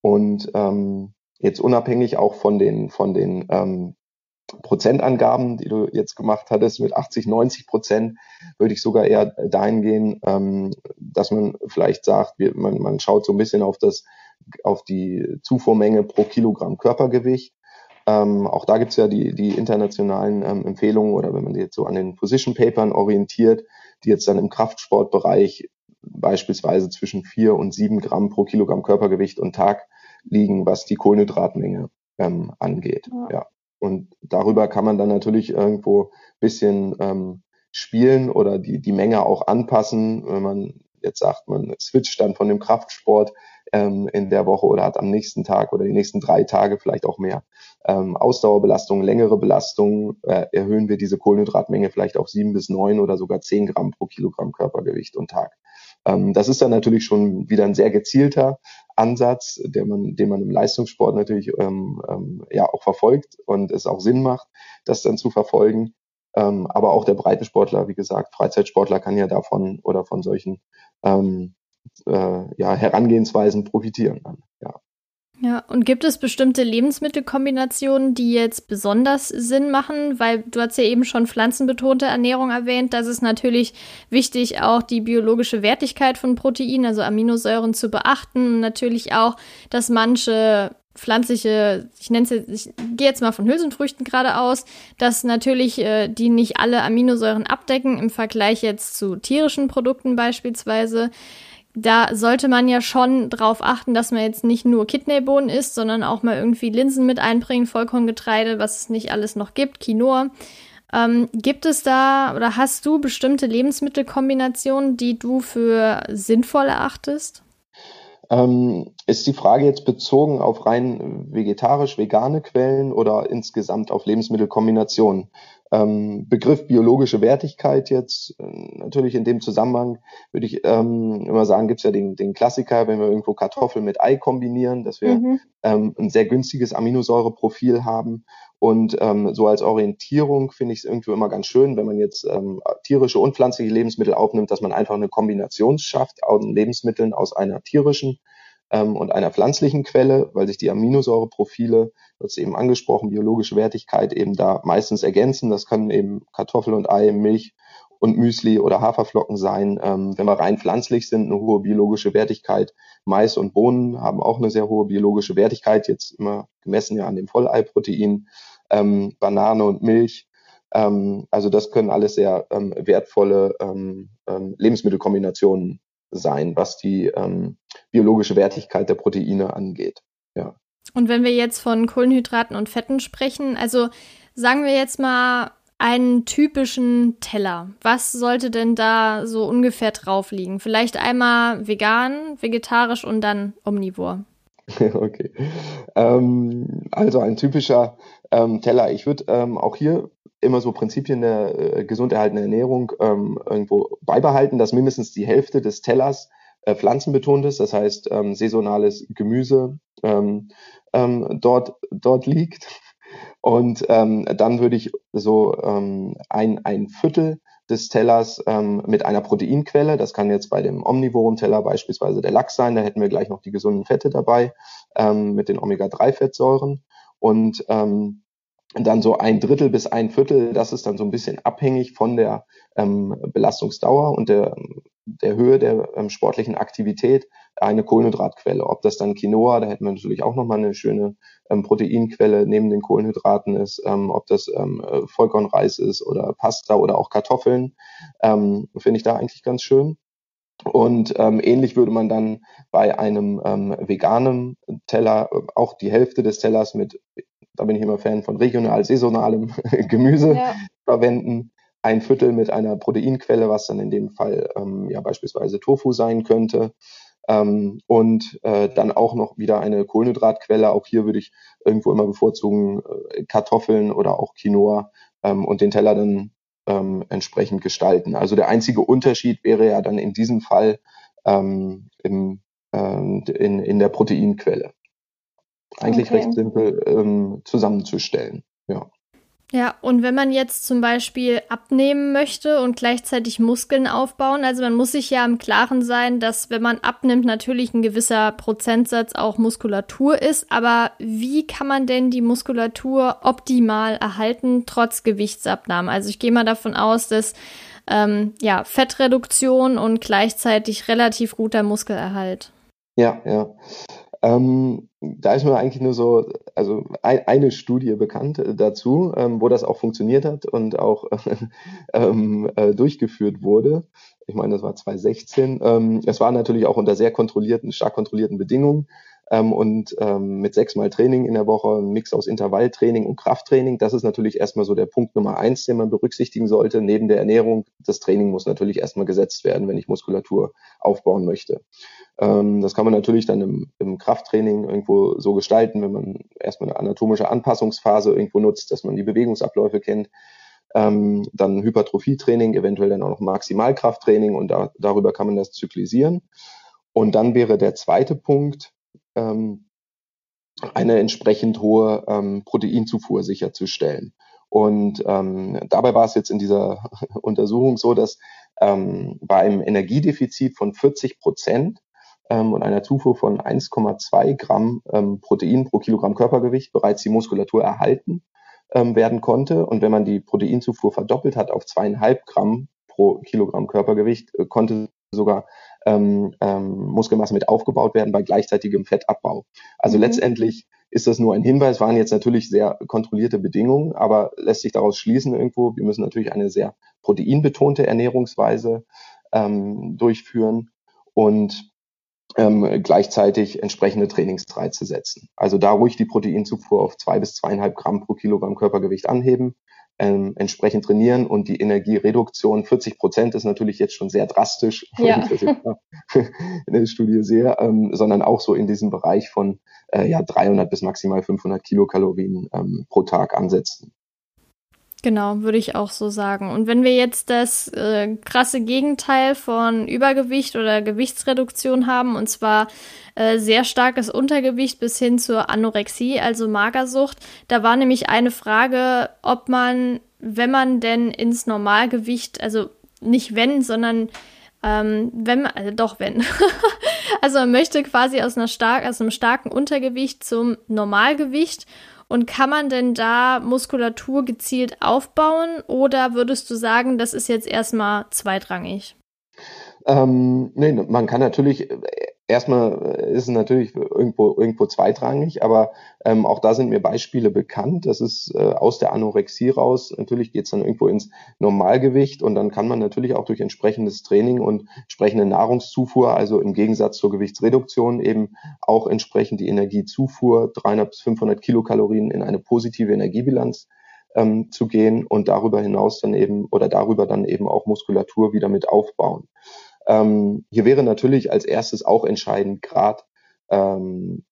Und ähm, jetzt unabhängig auch von den, von den ähm, Prozentangaben, die du jetzt gemacht hattest, mit 80, 90 Prozent, würde ich sogar eher dahin gehen, ähm, dass man vielleicht sagt, wir, man, man schaut so ein bisschen auf das, auf die Zufuhrmenge pro Kilogramm Körpergewicht. Ähm, auch da gibt's ja die, die internationalen ähm, Empfehlungen oder wenn man jetzt so an den Position Papern orientiert, die jetzt dann im Kraftsportbereich beispielsweise zwischen vier und sieben Gramm pro Kilogramm Körpergewicht und Tag liegen, was die Kohlenhydratmenge ähm, angeht. Ja. ja. Und darüber kann man dann natürlich irgendwo bisschen ähm, spielen oder die, die Menge auch anpassen, wenn man jetzt sagt, man switcht dann von dem Kraftsport ähm, in der Woche oder hat am nächsten Tag oder die nächsten drei Tage vielleicht auch mehr ähm, Ausdauerbelastung, längere Belastung, äh, erhöhen wir diese Kohlenhydratmenge vielleicht auf sieben bis neun oder sogar zehn Gramm pro Kilogramm Körpergewicht und Tag. Ähm, das ist dann natürlich schon wieder ein sehr gezielter Ansatz, der man, den man im Leistungssport natürlich ähm, ähm, ja auch verfolgt und es auch Sinn macht, das dann zu verfolgen. Ähm, aber auch der Breitensportler, wie gesagt, Freizeitsportler kann ja davon oder von solchen ähm, äh, ja, Herangehensweisen profitieren dann. Ja. Ja, und gibt es bestimmte Lebensmittelkombinationen, die jetzt besonders Sinn machen? Weil du hast ja eben schon pflanzenbetonte Ernährung erwähnt. Das ist natürlich wichtig, auch die biologische Wertigkeit von Proteinen, also Aminosäuren zu beachten. Und natürlich auch, dass manche pflanzliche, ich nenne es jetzt, ich gehe jetzt mal von Hülsenfrüchten gerade aus, dass natürlich äh, die nicht alle Aminosäuren abdecken im Vergleich jetzt zu tierischen Produkten beispielsweise da sollte man ja schon drauf achten, dass man jetzt nicht nur Kidneybohnen isst, sondern auch mal irgendwie Linsen mit einbringen, Vollkorngetreide, was es nicht alles noch gibt, Quinoa. Ähm, gibt es da oder hast du bestimmte Lebensmittelkombinationen, die du für sinnvoll erachtest? Ähm, ist die Frage jetzt bezogen auf rein vegetarisch-vegane Quellen oder insgesamt auf Lebensmittelkombinationen? Ähm, Begriff biologische Wertigkeit jetzt, äh, natürlich in dem Zusammenhang würde ich ähm, immer sagen, gibt es ja den, den Klassiker, wenn wir irgendwo Kartoffeln mit Ei kombinieren, dass wir mhm. ähm, ein sehr günstiges Aminosäureprofil haben. Und ähm, so als Orientierung finde ich es irgendwie immer ganz schön, wenn man jetzt ähm, tierische und pflanzliche Lebensmittel aufnimmt, dass man einfach eine Kombination schafft aus Lebensmitteln aus einer tierischen ähm, und einer pflanzlichen Quelle, weil sich die Aminosäureprofile, du hast eben angesprochen, biologische Wertigkeit eben da meistens ergänzen. Das können eben Kartoffel und Ei, Milch und Müsli oder Haferflocken sein. Ähm, wenn wir rein pflanzlich sind, eine hohe biologische Wertigkeit. Mais und Bohnen haben auch eine sehr hohe biologische Wertigkeit, jetzt immer gemessen ja an dem Volleiprotein. Ähm, Banane und Milch. Ähm, also das können alles sehr ähm, wertvolle ähm, Lebensmittelkombinationen sein, was die ähm, biologische Wertigkeit der Proteine angeht. Ja. Und wenn wir jetzt von Kohlenhydraten und Fetten sprechen, also sagen wir jetzt mal einen typischen Teller. Was sollte denn da so ungefähr drauf liegen? Vielleicht einmal vegan, vegetarisch und dann omnivor. *laughs* okay. Ähm, also ein typischer ähm, Teller. Ich würde ähm, auch hier immer so Prinzipien der äh, gesund erhaltenen Ernährung ähm, irgendwo beibehalten, dass mindestens die Hälfte des Tellers äh, pflanzenbetont ist, das heißt ähm, saisonales Gemüse ähm, dort, dort liegt. Und dann würde ich so ein, ein Viertel des Tellers ähm, mit einer Proteinquelle. Das kann jetzt bei dem omnivoren Teller beispielsweise der Lachs sein. Da hätten wir gleich noch die gesunden Fette dabei ähm, mit den Omega-3-Fettsäuren. Und ähm, dann so ein Drittel bis ein Viertel, das ist dann so ein bisschen abhängig von der ähm, Belastungsdauer und der, der Höhe der ähm, sportlichen Aktivität eine Kohlenhydratquelle. Ob das dann Quinoa, da hätten wir natürlich auch nochmal eine schöne ähm, Proteinquelle neben den Kohlenhydraten ist, ähm, ob das ähm, Vollkornreis ist oder Pasta oder auch Kartoffeln, ähm, finde ich da eigentlich ganz schön. Und ähm, ähnlich würde man dann bei einem ähm, veganen Teller auch die Hälfte des Tellers mit da bin ich immer Fan von regional, saisonalem *laughs* Gemüse ja. verwenden. Ein Viertel mit einer Proteinquelle, was dann in dem Fall ähm, ja beispielsweise Tofu sein könnte. Ähm, und äh, dann auch noch wieder eine Kohlenhydratquelle. Auch hier würde ich irgendwo immer bevorzugen äh, Kartoffeln oder auch Quinoa ähm, und den Teller dann ähm, entsprechend gestalten. Also der einzige Unterschied wäre ja dann in diesem Fall ähm, im, äh, in, in der Proteinquelle eigentlich okay. recht simpel ähm, zusammenzustellen. Ja. Ja, und wenn man jetzt zum Beispiel abnehmen möchte und gleichzeitig Muskeln aufbauen, also man muss sich ja im Klaren sein, dass wenn man abnimmt, natürlich ein gewisser Prozentsatz auch Muskulatur ist. Aber wie kann man denn die Muskulatur optimal erhalten, trotz Gewichtsabnahme? Also ich gehe mal davon aus, dass ähm, ja, Fettreduktion und gleichzeitig relativ guter Muskelerhalt. Ja, ja. Ähm, da ist mir eigentlich nur so, also ein, eine Studie bekannt äh, dazu, ähm, wo das auch funktioniert hat und auch *laughs* ähm, äh, durchgeführt wurde. Ich meine, das war 2016. Ähm, es war natürlich auch unter sehr kontrollierten, stark kontrollierten Bedingungen ähm, und ähm, mit sechsmal Training in der Woche, ein Mix aus Intervalltraining und Krafttraining. Das ist natürlich erstmal so der Punkt Nummer eins, den man berücksichtigen sollte. Neben der Ernährung, das Training muss natürlich erstmal gesetzt werden, wenn ich Muskulatur aufbauen möchte. Ähm, das kann man natürlich dann im, im Krafttraining irgendwo so gestalten, wenn man erstmal eine anatomische Anpassungsphase irgendwo nutzt, dass man die Bewegungsabläufe kennt. Ähm, dann Hypertrophietraining, eventuell dann auch noch Maximalkrafttraining und da, darüber kann man das zyklisieren. Und dann wäre der zweite Punkt, ähm, eine entsprechend hohe ähm, Proteinzufuhr sicherzustellen. Und ähm, dabei war es jetzt in dieser *laughs* Untersuchung so, dass ähm, bei einem Energiedefizit von 40 Prozent ähm, und einer Zufuhr von 1,2 Gramm ähm, Protein pro Kilogramm Körpergewicht bereits die Muskulatur erhalten ähm, werden konnte. Und wenn man die Proteinzufuhr verdoppelt hat auf zweieinhalb Gramm pro Kilogramm Körpergewicht, äh, konnte sogar ähm, ähm, Muskelmasse mit aufgebaut werden bei gleichzeitigem Fettabbau. Also mhm. letztendlich ist das nur ein Hinweis, waren jetzt natürlich sehr kontrollierte Bedingungen, aber lässt sich daraus schließen irgendwo, wir müssen natürlich eine sehr proteinbetonte Ernährungsweise ähm, durchführen und ähm, gleichzeitig entsprechende Trainingsreize setzen. Also da ruhig die Proteinzufuhr auf zwei bis zweieinhalb Gramm pro Kilogramm Körpergewicht anheben, ähm, entsprechend trainieren und die Energiereduktion 40 Prozent ist natürlich jetzt schon sehr drastisch, ja. wenn ich das jetzt *laughs* in der Studie sehe, ähm, sondern auch so in diesem Bereich von äh, ja 300 bis maximal 500 Kilokalorien ähm, pro Tag ansetzen. Genau, würde ich auch so sagen. Und wenn wir jetzt das äh, krasse Gegenteil von Übergewicht oder Gewichtsreduktion haben, und zwar äh, sehr starkes Untergewicht bis hin zur Anorexie, also Magersucht, da war nämlich eine Frage, ob man, wenn man denn ins Normalgewicht, also nicht wenn, sondern ähm, wenn also doch wenn. *laughs* also man möchte quasi aus, einer stark, aus einem starken Untergewicht zum Normalgewicht und kann man denn da Muskulatur gezielt aufbauen oder würdest du sagen, das ist jetzt erstmal zweitrangig? Ähm, nee, man kann natürlich erstmal ist es natürlich irgendwo, irgendwo zweitrangig, aber ähm, auch da sind mir Beispiele bekannt. Das ist äh, aus der Anorexie raus. Natürlich geht es dann irgendwo ins Normalgewicht und dann kann man natürlich auch durch entsprechendes Training und entsprechende Nahrungszufuhr, also im Gegensatz zur Gewichtsreduktion, eben auch entsprechend die Energiezufuhr 300 bis 500 Kilokalorien in eine positive Energiebilanz ähm, zu gehen und darüber hinaus dann eben oder darüber dann eben auch Muskulatur wieder mit aufbauen. Ähm, hier wäre natürlich als erstes auch entscheidend, gerade ähm,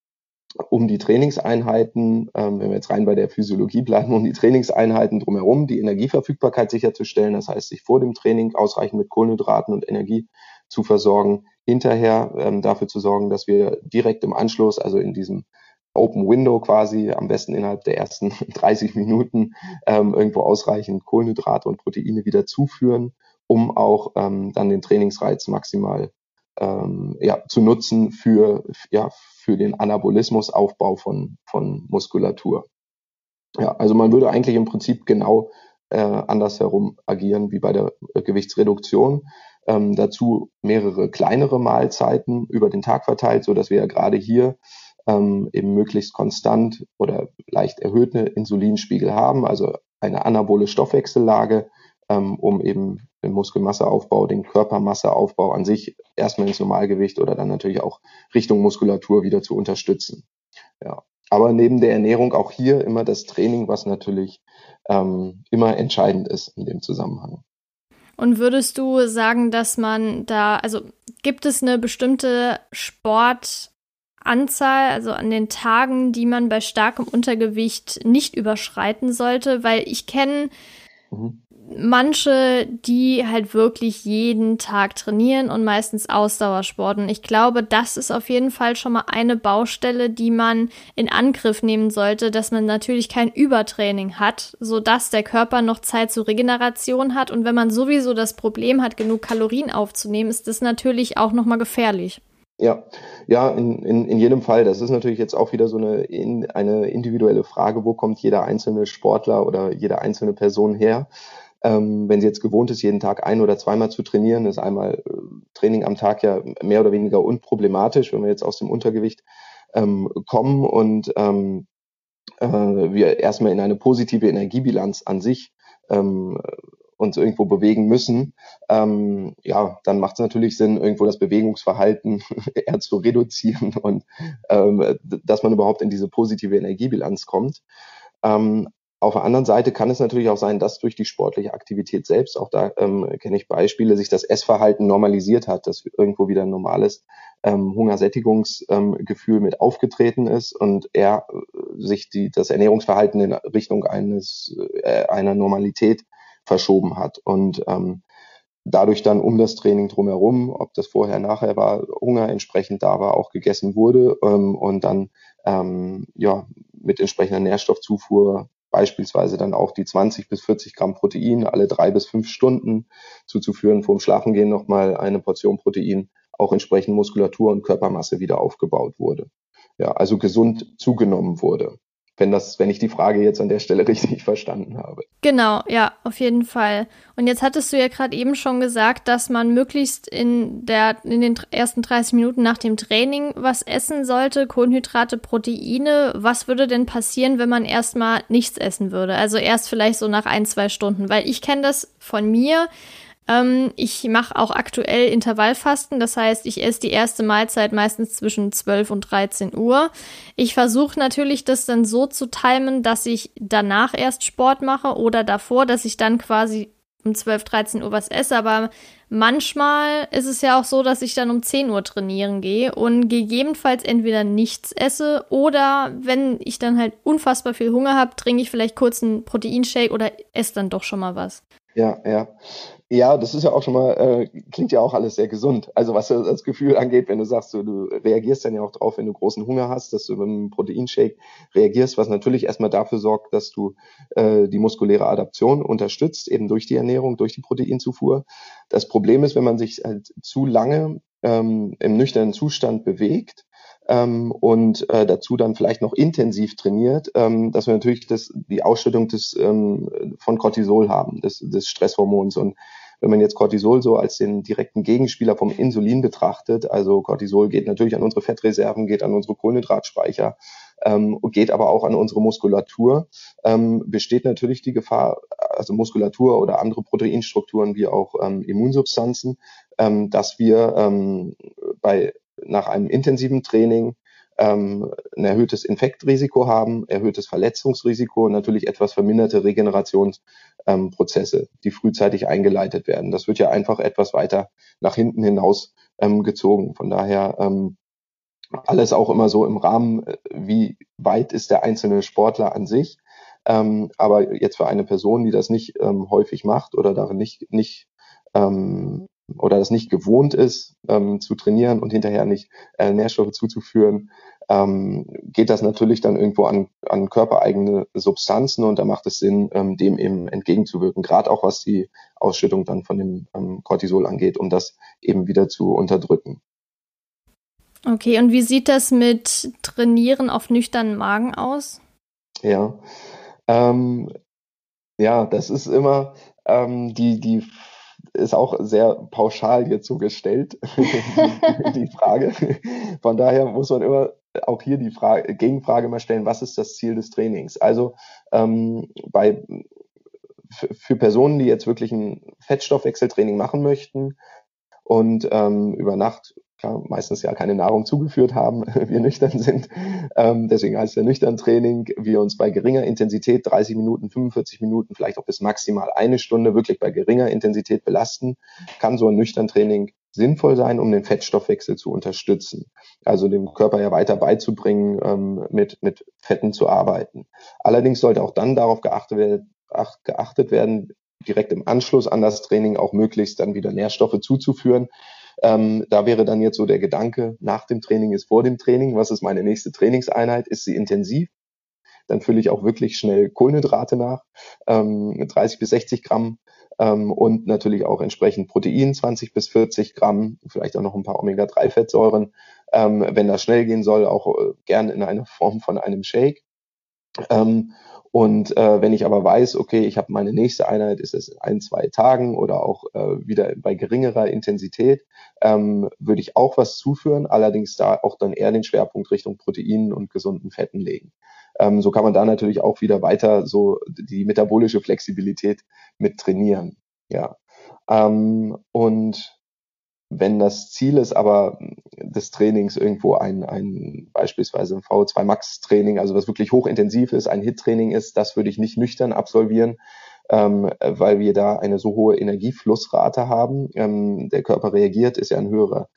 um die Trainingseinheiten, ähm, wenn wir jetzt rein bei der Physiologie bleiben, um die Trainingseinheiten drumherum, die Energieverfügbarkeit sicherzustellen. Das heißt, sich vor dem Training ausreichend mit Kohlenhydraten und Energie zu versorgen, hinterher ähm, dafür zu sorgen, dass wir direkt im Anschluss, also in diesem Open Window quasi, am besten innerhalb der ersten *laughs* 30 Minuten ähm, irgendwo ausreichend Kohlenhydrate und Proteine wieder zuführen um auch ähm, dann den Trainingsreiz maximal ähm, ja, zu nutzen für, ja, für den Anabolismusaufbau von, von Muskulatur. Ja, also man würde eigentlich im Prinzip genau äh, andersherum agieren wie bei der äh, Gewichtsreduktion. Ähm, dazu mehrere kleinere Mahlzeiten über den Tag verteilt, so dass wir ja gerade hier ähm, eben möglichst konstant oder leicht erhöhte Insulinspiegel haben, also eine anabole Stoffwechsellage, ähm, um eben den Muskelmasseaufbau, den Körpermasseaufbau an sich erstmal ins Normalgewicht oder dann natürlich auch Richtung Muskulatur wieder zu unterstützen. Ja. Aber neben der Ernährung auch hier immer das Training, was natürlich ähm, immer entscheidend ist in dem Zusammenhang. Und würdest du sagen, dass man da, also gibt es eine bestimmte Sportanzahl, also an den Tagen, die man bei starkem Untergewicht nicht überschreiten sollte? Weil ich kenne mhm manche, die halt wirklich jeden Tag trainieren und meistens Ausdauersporten. Ich glaube, das ist auf jeden Fall schon mal eine Baustelle, die man in Angriff nehmen sollte, dass man natürlich kein Übertraining hat, so dass der Körper noch Zeit zur Regeneration hat. Und wenn man sowieso das Problem hat, genug Kalorien aufzunehmen, ist das natürlich auch noch mal gefährlich. Ja, ja, in, in, in jedem Fall. Das ist natürlich jetzt auch wieder so eine, in, eine individuelle Frage, wo kommt jeder einzelne Sportler oder jede einzelne Person her. Ähm, wenn sie jetzt gewohnt ist, jeden Tag ein oder zweimal zu trainieren, ist einmal äh, Training am Tag ja mehr oder weniger unproblematisch, wenn wir jetzt aus dem Untergewicht ähm, kommen und ähm, äh, wir erstmal in eine positive Energiebilanz an sich ähm, uns irgendwo bewegen müssen, ähm, ja, dann macht es natürlich Sinn, irgendwo das Bewegungsverhalten *laughs* eher zu reduzieren und ähm, dass man überhaupt in diese positive Energiebilanz kommt. Ähm, auf der anderen Seite kann es natürlich auch sein, dass durch die sportliche Aktivität selbst, auch da ähm, kenne ich Beispiele, sich das Essverhalten normalisiert hat, dass irgendwo wieder ein normales ähm, Hungersättigungsgefühl ähm, mit aufgetreten ist und er äh, sich die, das Ernährungsverhalten in Richtung eines äh, einer Normalität verschoben hat. Und ähm, dadurch dann um das Training drumherum, ob das vorher, nachher war, Hunger entsprechend da war, auch gegessen wurde ähm, und dann ähm, ja mit entsprechender Nährstoffzufuhr beispielsweise dann auch die 20 bis 40 Gramm Protein alle drei bis fünf Stunden zuzuführen, vorm Schlafengehen nochmal eine Portion Protein, auch entsprechend Muskulatur und Körpermasse wieder aufgebaut wurde. Ja, also gesund zugenommen wurde wenn das, wenn ich die Frage jetzt an der Stelle *laughs* richtig verstanden habe. Genau, ja, auf jeden Fall. Und jetzt hattest du ja gerade eben schon gesagt, dass man möglichst in der, in den ersten 30 Minuten nach dem Training was essen sollte, Kohlenhydrate, Proteine. Was würde denn passieren, wenn man erstmal nichts essen würde? Also erst vielleicht so nach ein, zwei Stunden, weil ich kenne das von mir. Ähm, ich mache auch aktuell Intervallfasten, das heißt, ich esse die erste Mahlzeit meistens zwischen 12 und 13 Uhr. Ich versuche natürlich, das dann so zu timen, dass ich danach erst Sport mache oder davor, dass ich dann quasi um 12, 13 Uhr was esse, aber manchmal ist es ja auch so, dass ich dann um 10 Uhr trainieren gehe und gegebenenfalls entweder nichts esse oder wenn ich dann halt unfassbar viel Hunger habe, trinke ich vielleicht kurz einen Proteinshake oder esse dann doch schon mal was. Ja, ja. Ja, das ist ja auch schon mal, äh, klingt ja auch alles sehr gesund. Also was das Gefühl angeht, wenn du sagst, du, du reagierst dann ja auch drauf, wenn du großen Hunger hast, dass du mit einem Proteinshake reagierst, was natürlich erstmal dafür sorgt, dass du äh, die muskuläre Adaption unterstützt, eben durch die Ernährung, durch die Proteinzufuhr. Das Problem ist, wenn man sich halt zu lange ähm, im nüchternen Zustand bewegt, ähm, und äh, dazu dann vielleicht noch intensiv trainiert, ähm, dass wir natürlich das, die Ausschüttung des, ähm, von Cortisol haben, des, des Stresshormons. Und wenn man jetzt Cortisol so als den direkten Gegenspieler vom Insulin betrachtet, also Cortisol geht natürlich an unsere Fettreserven, geht an unsere Kohlenhydratspeicher, ähm, geht aber auch an unsere Muskulatur, ähm, besteht natürlich die Gefahr, also Muskulatur oder andere Proteinstrukturen wie auch ähm, Immunsubstanzen, ähm, dass wir ähm, bei nach einem intensiven Training ähm, ein erhöhtes Infektrisiko haben, erhöhtes Verletzungsrisiko und natürlich etwas verminderte Regenerationsprozesse, ähm, die frühzeitig eingeleitet werden. Das wird ja einfach etwas weiter nach hinten hinaus ähm, gezogen. Von daher ähm, alles auch immer so im Rahmen, äh, wie weit ist der einzelne Sportler an sich. Ähm, aber jetzt für eine Person, die das nicht ähm, häufig macht oder darin nicht, nicht ähm, oder das nicht gewohnt ist, ähm, zu trainieren und hinterher nicht äh, Nährstoffe zuzuführen, ähm, geht das natürlich dann irgendwo an, an körpereigene Substanzen und da macht es Sinn, ähm, dem eben entgegenzuwirken, gerade auch was die Ausschüttung dann von dem ähm, Cortisol angeht, um das eben wieder zu unterdrücken. Okay, und wie sieht das mit Trainieren auf nüchternen Magen aus? Ja, ähm, ja, das ist immer ähm, die, die ist auch sehr pauschal hierzu gestellt, *laughs* die, Frage. Von daher muss man immer auch hier die Frage, Gegenfrage mal stellen, was ist das Ziel des Trainings? Also ähm, bei für Personen, die jetzt wirklich ein Fettstoffwechseltraining machen möchten und ähm, über Nacht meistens ja keine Nahrung zugeführt haben, *laughs* wir nüchtern sind. Ähm, deswegen heißt der nüchtern Training, wir uns bei geringer Intensität 30 Minuten, 45 Minuten, vielleicht auch bis maximal eine Stunde wirklich bei geringer Intensität belasten, kann so ein nüchtern Training sinnvoll sein, um den Fettstoffwechsel zu unterstützen. Also dem Körper ja weiter beizubringen, ähm, mit, mit Fetten zu arbeiten. Allerdings sollte auch dann darauf geachtet werden, geachtet werden, direkt im Anschluss an das Training auch möglichst dann wieder Nährstoffe zuzuführen, ähm, da wäre dann jetzt so der Gedanke, nach dem Training ist vor dem Training. Was ist meine nächste Trainingseinheit? Ist sie intensiv? Dann fülle ich auch wirklich schnell Kohlenhydrate nach, ähm, 30 bis 60 Gramm ähm, und natürlich auch entsprechend Protein, 20 bis 40 Gramm, vielleicht auch noch ein paar Omega-3-Fettsäuren. Ähm, wenn das schnell gehen soll, auch äh, gern in einer *laughs* Form von einem Shake. Ähm, Und äh, wenn ich aber weiß, okay, ich habe meine nächste Einheit, ist es in ein, zwei Tagen oder auch äh, wieder bei geringerer Intensität, ähm, würde ich auch was zuführen, allerdings da auch dann eher den Schwerpunkt Richtung Proteinen und gesunden Fetten legen. Ähm, so kann man da natürlich auch wieder weiter so die metabolische Flexibilität mit trainieren. Ja. Ähm, und wenn das Ziel ist aber des Trainings irgendwo ein, ein beispielsweise ein VO2 Max Training, also was wirklich hochintensiv ist, ein HIT Training ist, das würde ich nicht nüchtern absolvieren, ähm, weil wir da eine so hohe Energieflussrate haben. Ähm, der Körper reagiert, ist ja ein höherer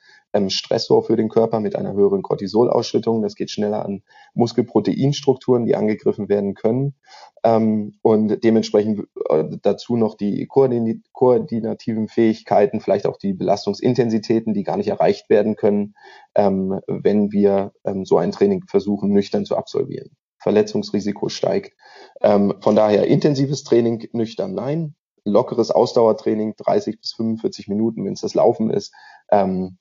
Stressor für den Körper mit einer höheren Cortisolausschüttung. Das geht schneller an Muskelproteinstrukturen, die angegriffen werden können. Ähm, und dementsprechend äh, dazu noch die koordin koordinativen Fähigkeiten, vielleicht auch die Belastungsintensitäten, die gar nicht erreicht werden können, ähm, wenn wir ähm, so ein Training versuchen, nüchtern zu absolvieren. Verletzungsrisiko steigt. Ähm, von daher intensives Training nüchtern nein, lockeres Ausdauertraining 30 bis 45 Minuten, wenn es das Laufen ist, ähm,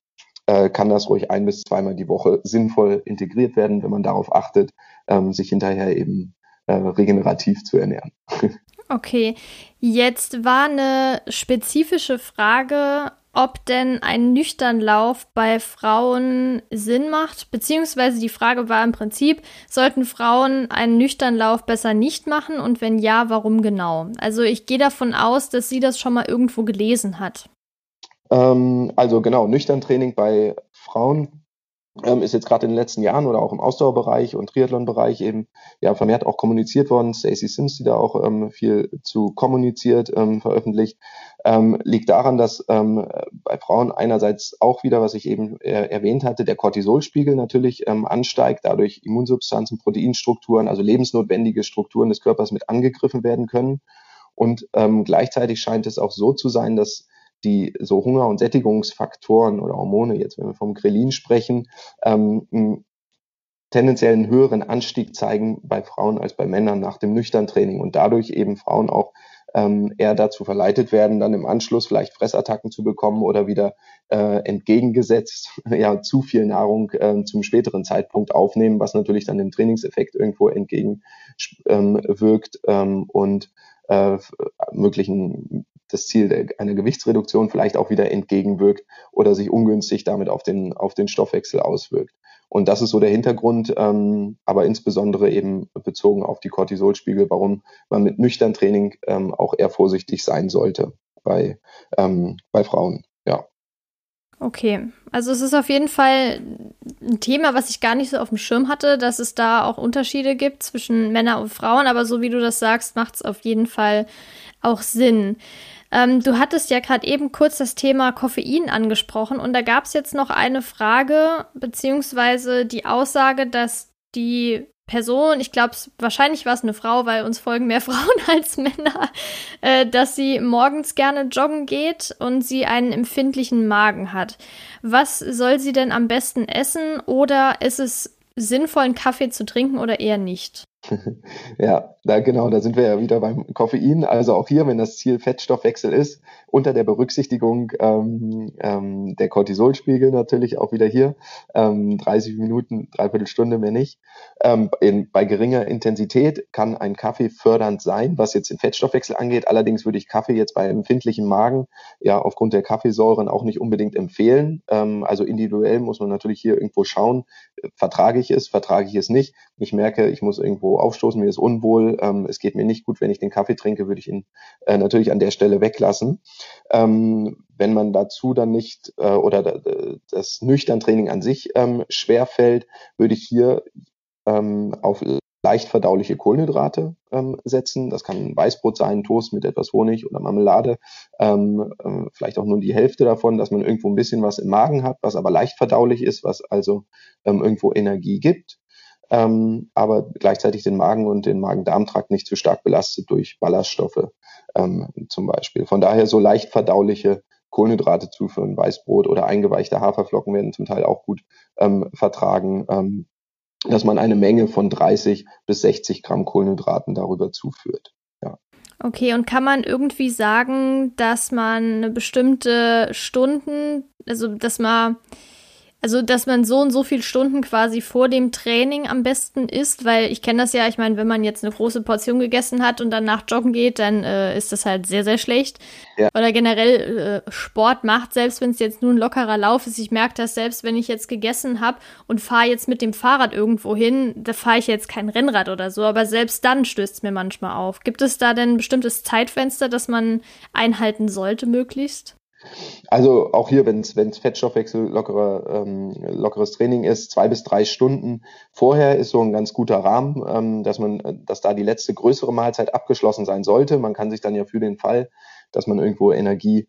äh, kann das ruhig ein bis zweimal die Woche sinnvoll integriert werden, wenn man darauf achtet, ähm, sich hinterher eben äh, regenerativ zu ernähren. *laughs* Okay, jetzt war eine spezifische Frage, ob denn ein Nüchternlauf bei Frauen Sinn macht, beziehungsweise die Frage war im Prinzip, sollten Frauen einen Nüchternlauf besser nicht machen und wenn ja, warum genau? Also ich gehe davon aus, dass sie das schon mal irgendwo gelesen hat. Ähm, also genau, Nüchtern-Training bei Frauen ähm, ist jetzt gerade in den letzten Jahren oder auch im Ausdauerbereich und Triathlon-Bereich eben ja vermehrt auch kommuniziert worden. Stacey Sims, die da auch ähm, viel zu kommuniziert, ähm, veröffentlicht, ähm, liegt daran, dass ähm, bei Frauen einerseits auch wieder, was ich eben äh, erwähnt hatte, der Cortisolspiegel natürlich ähm, ansteigt, dadurch Immunsubstanzen, Proteinstrukturen, also lebensnotwendige Strukturen des Körpers mit angegriffen werden können. Und gleichzeitig scheint es auch so zu sein, dass die so Hunger- und Sättigungsfaktoren oder Hormone, jetzt wenn wir vom Grelin sprechen, ähm, tendenziell einen höheren Anstieg zeigen bei Frauen als bei Männern nach dem Nüchtern-Training und dadurch eben Frauen auch ähm, eher dazu verleitet werden, dann im Anschluss vielleicht Fressattacken zu bekommen oder wieder äh, entgegengesetzt *laughs* ja zu viel Nahrung äh, zum späteren Zeitpunkt aufnehmen, was natürlich dann dem Trainingseffekt irgendwo entgegenwirkt ähm, ähm, und äh, möglichen das Ziel einer Gewichtsreduktion vielleicht auch wieder entgegenwirkt oder sich ungünstig damit auf den, auf den Stoffwechsel auswirkt. Und das ist so der Hintergrund, ähm, aber insbesondere eben bezogen auf die Cortisolspiegel, warum man mit nüchtern Training ähm, auch eher vorsichtig sein sollte bei, ähm, bei Frauen. Ja. Okay, also es ist auf jeden Fall ein Thema, was ich gar nicht so auf dem Schirm hatte, dass es da auch Unterschiede gibt zwischen Männern und Frauen, aber so wie du das sagst, macht es auf jeden Fall auch Sinn. Ähm, du hattest ja gerade eben kurz das Thema Koffein angesprochen und da gab es jetzt noch eine Frage, beziehungsweise die Aussage, dass die Person, ich glaube, wahrscheinlich war es eine Frau, weil uns folgen mehr *laughs* Frauen als Männer, äh, dass sie morgens gerne joggen geht und sie einen empfindlichen Magen hat. Was soll sie denn am besten essen oder ist es sinnvoll, einen Kaffee zu trinken oder eher nicht? *laughs* Ja, da genau, da sind wir ja wieder beim Koffein. Also auch hier, wenn das Ziel Fettstoffwechsel ist, unter der Berücksichtigung ähm, ähm, der Cortisolspiegel natürlich auch wieder hier, ähm, 30 Minuten, dreiviertel Stunde mehr nicht. Ähm, in, bei geringer Intensität kann ein Kaffee fördernd sein, was jetzt den Fettstoffwechsel angeht. Allerdings würde ich Kaffee jetzt bei empfindlichem Magen ja aufgrund der Kaffeesäuren auch nicht unbedingt empfehlen. Ähm, also individuell muss man natürlich hier irgendwo schauen, vertrage ich es, vertrage ich es nicht. Ich merke, ich muss irgendwo aufstoßen, mir ist unwohl, ähm, es geht mir nicht gut, wenn ich den Kaffee trinke, würde ich ihn äh, natürlich an der Stelle weglassen. Ähm, wenn man dazu dann nicht äh, oder das Nüchtern-Training an sich ähm, schwer fällt, würde ich hier ähm, auf leicht verdauliche Kohlenhydrate ähm, setzen. Das kann Weißbrot sein, Toast mit etwas Honig oder Marmelade. Ähm, äh, vielleicht auch nur die Hälfte davon, dass man irgendwo ein bisschen was im Magen hat, was aber leicht verdaulich ist, was also ähm, irgendwo Energie gibt ähm, aber gleichzeitig den Magen und den Magen-Darm-Trakt nicht zu stark belastet durch Ballaststoffe ähm, zum Beispiel. Von daher so leicht verdauliche Kohlenhydrate zuführen, Weißbrot oder eingeweichte Haferflocken werden zum Teil auch gut ähm, vertragen, ähm, dass man eine Menge von 30 bis 60 Gramm Kohlenhydraten darüber zuführt. Ja. Okay, und kann man irgendwie sagen, dass man bestimmte Stunden, also dass man Also, dass man so und so viele Stunden quasi vor dem Training am besten isst, weil ich kenne das ja, ich meine, wenn man jetzt eine große Portion gegessen hat und danach joggen geht, dann äh, ist das halt sehr, sehr schlecht. Ja. Oder generell äh, Sport macht, selbst wenn es jetzt nur ein lockerer Lauf ist. Ich merke das selbst, wenn ich jetzt gegessen habe und fahre jetzt mit dem Fahrrad irgendwo hin, da fahre ich jetzt kein Rennrad oder so, aber selbst dann stößt es mir manchmal auf. Gibt es da denn ein bestimmtes Zeitfenster, das man einhalten sollte, möglichst? Also auch hier, wenn es Fettstoffwechsel lockerer, ähm, lockeres Training ist, zwei bis drei Stunden vorher ist so ein ganz guter Rahmen, ähm, dass man, dass da die letzte größere Mahlzeit abgeschlossen sein sollte. Man kann sich dann ja für den Fall, dass man irgendwo Energiemangel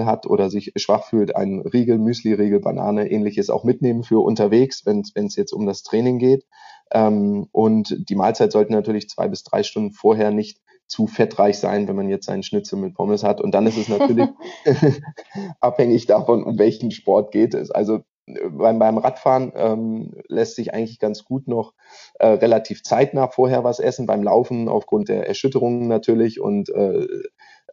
ähm, hat oder sich schwach fühlt, einen Riegel, Müsli-Riegel, Banane, ähnliches auch mitnehmen für unterwegs, wenn es jetzt um das Training geht. Ähm, und die Mahlzeit sollte natürlich zwei bis drei Stunden vorher nicht zu fettreich sein, wenn man jetzt seinen Schnitzel mit Pommes hat. Und dann ist es natürlich *laughs* *laughs* abhängig davon, um welchen Sport geht es. Also äh, beim, beim Radfahren ähm, lässt sich eigentlich ganz gut noch äh, relativ zeitnah vorher was essen. Beim Laufen aufgrund der Erschütterungen natürlich und äh,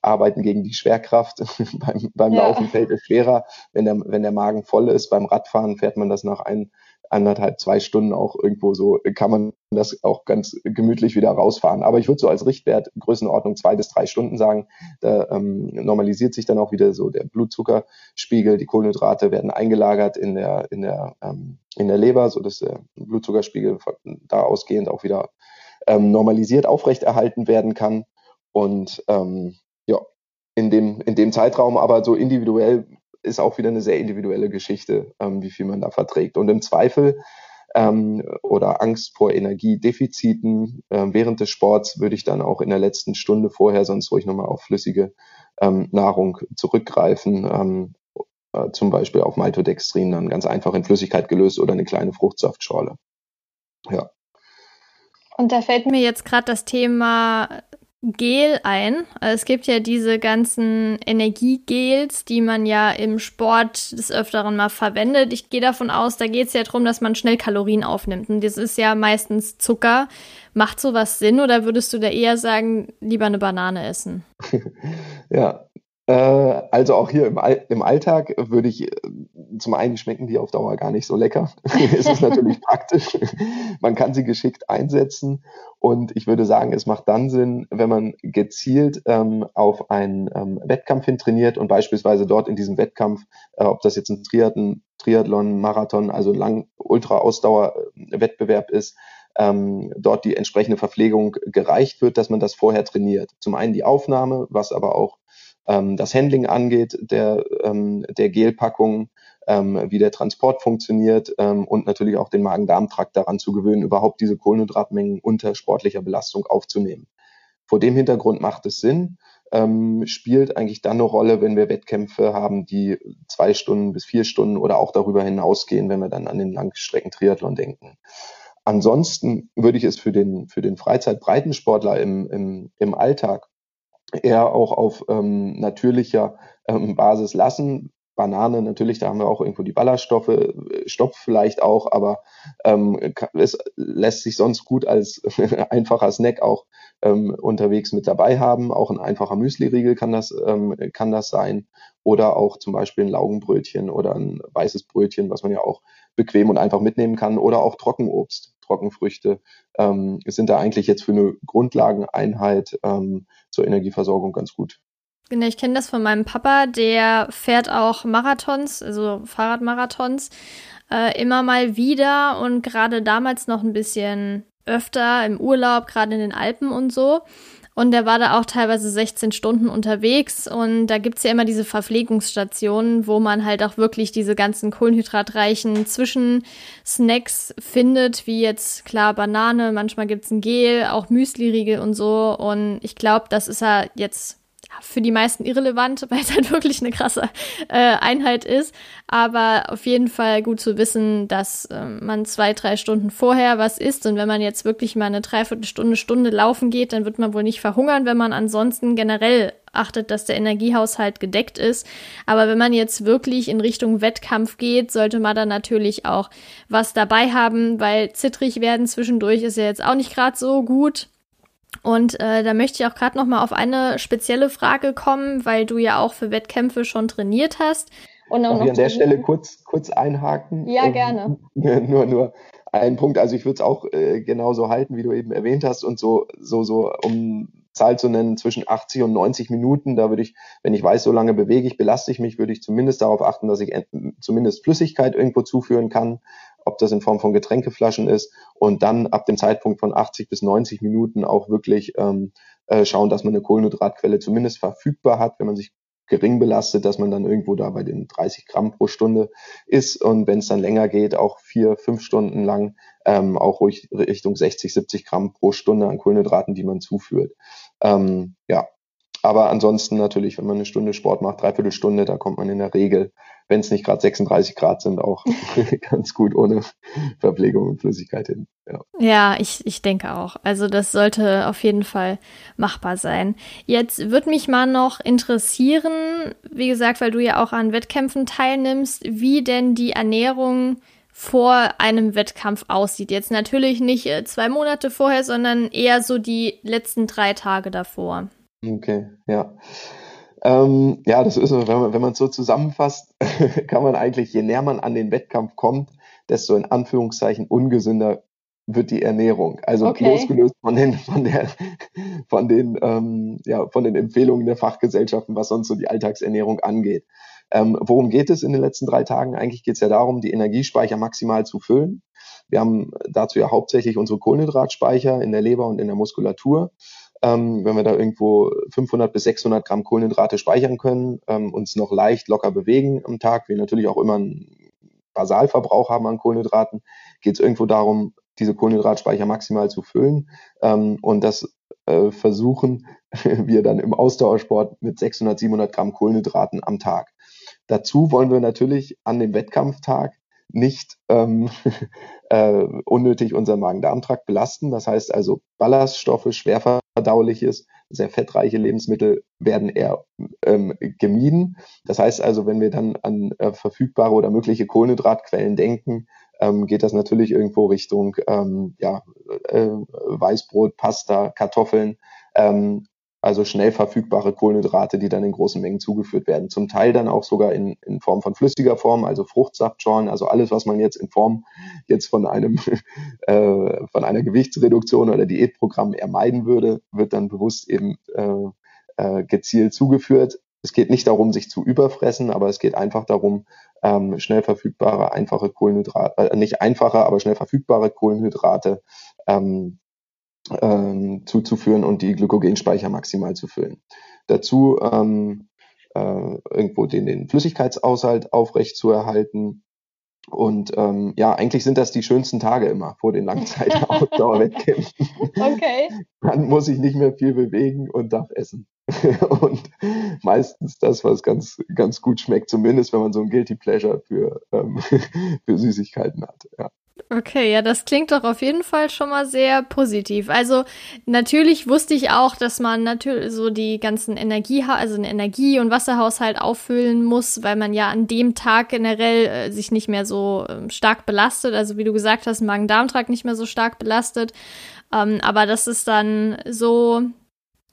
Arbeiten gegen die Schwerkraft. *laughs* beim beim ja. Laufen fällt es schwerer, wenn der, wenn der Magen voll ist. Beim Radfahren fährt man das nach ein, anderthalb, zwei Stunden auch irgendwo so, kann man das auch ganz gemütlich wieder rausfahren. Aber ich würde so als Richtwert Größenordnung zwei bis drei Stunden sagen. Da ähm, normalisiert sich dann auch wieder so der Blutzuckerspiegel, die Kohlenhydrate werden eingelagert in der, in der, ähm, in der Leber, so dass der Blutzuckerspiegel da ausgehend auch wieder ähm, normalisiert aufrechterhalten werden kann. Und ähm, ja, in dem, in dem Zeitraum aber so individuell ist auch wieder eine sehr individuelle Geschichte, ähm, wie viel man da verträgt. Und im Zweifel ähm, oder Angst vor Energiedefiziten äh, während des Sports würde ich dann auch in der letzten Stunde vorher sonst ruhig nochmal auf flüssige ähm, Nahrung zurückgreifen. Ähm, äh, zum Beispiel auf Maltodextrin, dann ganz einfach in Flüssigkeit gelöst oder eine kleine Fruchtsaftschorle. Ja. Und da fällt mir jetzt gerade das Thema Gel ein. Es gibt ja diese ganzen Energiegels, die man ja im Sport des Öfteren mal verwendet. Ich gehe davon aus, da geht es ja darum, dass man schnell Kalorien aufnimmt. Und das ist ja meistens Zucker. Macht sowas Sinn oder würdest du da eher sagen, lieber eine Banane essen? *laughs* ja, also auch hier im, All im Alltag würde ich, äh, zum einen schmecken die auf Dauer gar nicht so lecker. *laughs* es ist natürlich *laughs* praktisch. Man kann sie geschickt einsetzen und ich würde sagen, es macht dann Sinn, wenn man gezielt ähm, auf einen ähm, Wettkampf hin trainiert und beispielsweise dort in diesem Wettkampf, äh, ob das jetzt ein Triathlon, Triathlon, Marathon, also lang Ultra-Ausdauer-Wettbewerb ist, ähm, dort die entsprechende Verpflegung gereicht wird, dass man das vorher trainiert. Zum einen die Aufnahme, was aber auch ähm, das Handling angeht der, ähm, der Gelpackung, ähm, wie der Transport funktioniert ähm, und natürlich auch den Magen-Darm-Trakt daran zu gewöhnen, überhaupt diese Kohlenhydratmengen unter sportlicher Belastung aufzunehmen. Vor dem Hintergrund macht es Sinn, ähm, spielt eigentlich dann eine Rolle, wenn wir Wettkämpfe haben, die zwei Stunden bis vier Stunden oder auch darüber hinausgehen, wenn wir dann an den Langstrecken-Triathlon denken. Ansonsten würde ich es für den, für den Freizeitbreitensportler im, im, im Alltag eher auch auf ähm, natürlicher ähm, Basis lassen. Banane natürlich, da haben wir auch irgendwo die Ballaststoffe, äh, Stoff vielleicht auch, aber ähm, es lässt sich sonst gut als *laughs* einfacher Snack auch ähm, unterwegs mit dabei haben. Auch ein einfacher Müsli-Riegel kann das, ähm, kann das sein. Oder auch zum Beispiel ein Laugenbrötchen oder ein weißes Brötchen, was man ja auch bequem und einfach mitnehmen kann. Oder auch Trockenobst. Trockenfrüchte ähm, sind da eigentlich jetzt für eine Grundlageneinheit ähm, zur Energieversorgung ganz gut. Genau, ich kenne das von meinem Papa, der fährt auch Marathons, also Fahrradmarathons, äh, immer mal wieder und gerade damals noch ein bisschen öfter im Urlaub, gerade in den Alpen und so. Und der war da auch teilweise 16 Stunden unterwegs. Und da gibt's ja immer diese Verpflegungsstationen, wo man halt auch wirklich diese ganzen kohlenhydratreichen Zwischensnacks findet, wie jetzt klar Banane, manchmal gibt's ein Gel, auch Müsli-Riegel und so. Und ich glaube, das ist ja jetzt für die meisten irrelevant, weil es halt *laughs* wirklich eine krasse äh, Einheit ist. Aber auf jeden Fall gut zu wissen, dass äh, man zwei, drei Stunden vorher was isst. Und wenn man jetzt wirklich mal eine Dreiviertelstunde, Stunde laufen geht, dann wird man wohl nicht verhungern, wenn man ansonsten generell achtet, dass der Energiehaushalt gedeckt ist. Aber wenn man jetzt wirklich in Richtung Wettkampf geht, sollte man dann natürlich auch was dabei haben, weil zittrig werden zwischendurch ist ja jetzt auch nicht gerade so gut. Und äh, da möchte ich auch gerade noch mal auf eine spezielle Frage kommen, weil du ja auch für Wettkämpfe schon trainiert hast. Und Darf ich an der Stelle kurz, kurz einhaken? Ja, ähm, gerne. *laughs* nur, nur ein Punkt. Also ich würde es auch äh, genauso halten, wie du eben erwähnt hast. Und so, so, so, um Zahl zu nennen, zwischen 80 und 90 Minuten. Da würde ich, wenn ich weiß, so lange bewege ich, belaste ich mich, würde ich zumindest darauf achten, dass ich zumindest Flüssigkeit irgendwo zuführen kann, ob das in Form von Getränkeflaschen ist. Und dann ab dem Zeitpunkt von 80 bis 90 Minuten auch wirklich ähm, äh, schauen, dass man eine Kohlenhydratquelle zumindest verfügbar hat, wenn man sich gering belastet, dass man dann irgendwo da bei den 30 Gramm pro Stunde ist und wenn es dann länger geht, auch vier, fünf Stunden lang ähm, auch ruhig Richtung 60, 70 Gramm pro Stunde an Kohlenhydraten, die man zuführt. Ähm, ja, aber ansonsten natürlich, wenn man eine Stunde Sport macht, dreiviertel Stunde, da kommt man in der Regel, wenn es nicht gerade 36 Grad sind, auch *laughs* ganz gut ohne Verpflegung und Flüssigkeit hin. Ja, ja ich, ich denke auch. Also das sollte auf jeden Fall machbar sein. Jetzt würde mich mal noch interessieren, wie gesagt, weil du ja auch an Wettkämpfen teilnimmst, wie denn die Ernährung vor einem Wettkampf aussieht. Jetzt natürlich nicht äh, zwei Monate vorher, sondern eher so die letzten drei Tage davor. Okay, ja. Ähm, ja, das ist, wenn man, wenn man es so zusammenfasst, *laughs* kann man eigentlich, je näher man an den Wettkampf kommt, desto in Anführungszeichen ungesünder wird die Ernährung. Also okay. losgelöst von den, von der, von den, ähm, ja, von den Empfehlungen der Fachgesellschaften, was sonst so die Alltagsernährung angeht. Ähm, worum geht es in den letzten drei Tagen? Eigentlich geht es ja darum, die Energiespeicher maximal zu füllen. Wir haben dazu ja hauptsächlich unsere Kohlenhydratspeicher in der Leber und in der Muskulatur. Ähm, wenn wir da irgendwo 500 bis 600 Gramm Kohlenhydrate speichern können, ähm, uns noch leicht locker bewegen am Tag, wir natürlich auch immer einen Basalverbrauch haben an Kohlenhydraten, geht es irgendwo darum, diese Kohlenhydratspeicher maximal zu füllen ähm, und das äh, versuchen *laughs* wir dann im Ausdauersport mit 600, 700 Gramm Kohlenhydraten am Tag. Dazu wollen wir natürlich an dem Wettkampftag nicht ähm, *laughs* äh, unnötig unseren Magen-Darm-Trakt belasten. Das heißt also, Ballaststoffe, schwerverdauliches, sehr fettreiche Lebensmittel werden eher ähm, gemieden. Das heißt also, wenn wir dann an äh, verfügbare oder mögliche Kohlenhydratquellen denken, ähm, geht das natürlich irgendwo Richtung ähm, ja, äh, Weißbrot, Pasta, Kartoffeln. Ähm, also schnell verfügbare Kohlenhydrate, die dann in großen Mengen zugeführt werden. Zum Teil dann auch sogar in, in Form von flüssiger Form, also Fruchtsaftschorlen, also alles, was man jetzt in Form jetzt von einem *laughs* äh, von einer Gewichtsreduktion oder Diätprogramm ermeiden würde, wird dann bewusst eben äh, äh, gezielt zugeführt. Es geht nicht darum, sich zu überfressen, aber es geht einfach darum, ähm, schnell verfügbare, einfache Kohlenhydrate, äh, nicht einfache, aber schnell verfügbare Kohlenhydrate ähm, ähm, zuzuführen und die Glykogenspeicher maximal zu füllen. Dazu ähm, äh, irgendwo den, den Flüssigkeitshaushalt aufrecht zu erhalten. Und ähm, ja, eigentlich sind das die schönsten Tage immer vor den Langzeit-Outdoor-Wettkämpfen. *laughs* okay. Man muss sich nicht mehr viel bewegen und darf essen. *laughs* und meistens das, was ganz, ganz gut schmeckt, zumindest wenn man so ein Guilty Pleasure für, ähm, *laughs* für Süßigkeiten hat. Ja. Okay, ja, das klingt doch auf jeden Fall schon mal sehr positiv. Also natürlich wusste ich auch, dass man natürlich so die ganzen Energie, also einen Energie- und Wasserhaushalt auffüllen muss, weil man ja an dem Tag generell äh, sich nicht mehr so äh, stark belastet. Also wie du gesagt hast, Magen-Darm-Trakt nicht mehr so stark belastet. Ähm, aber das ist dann so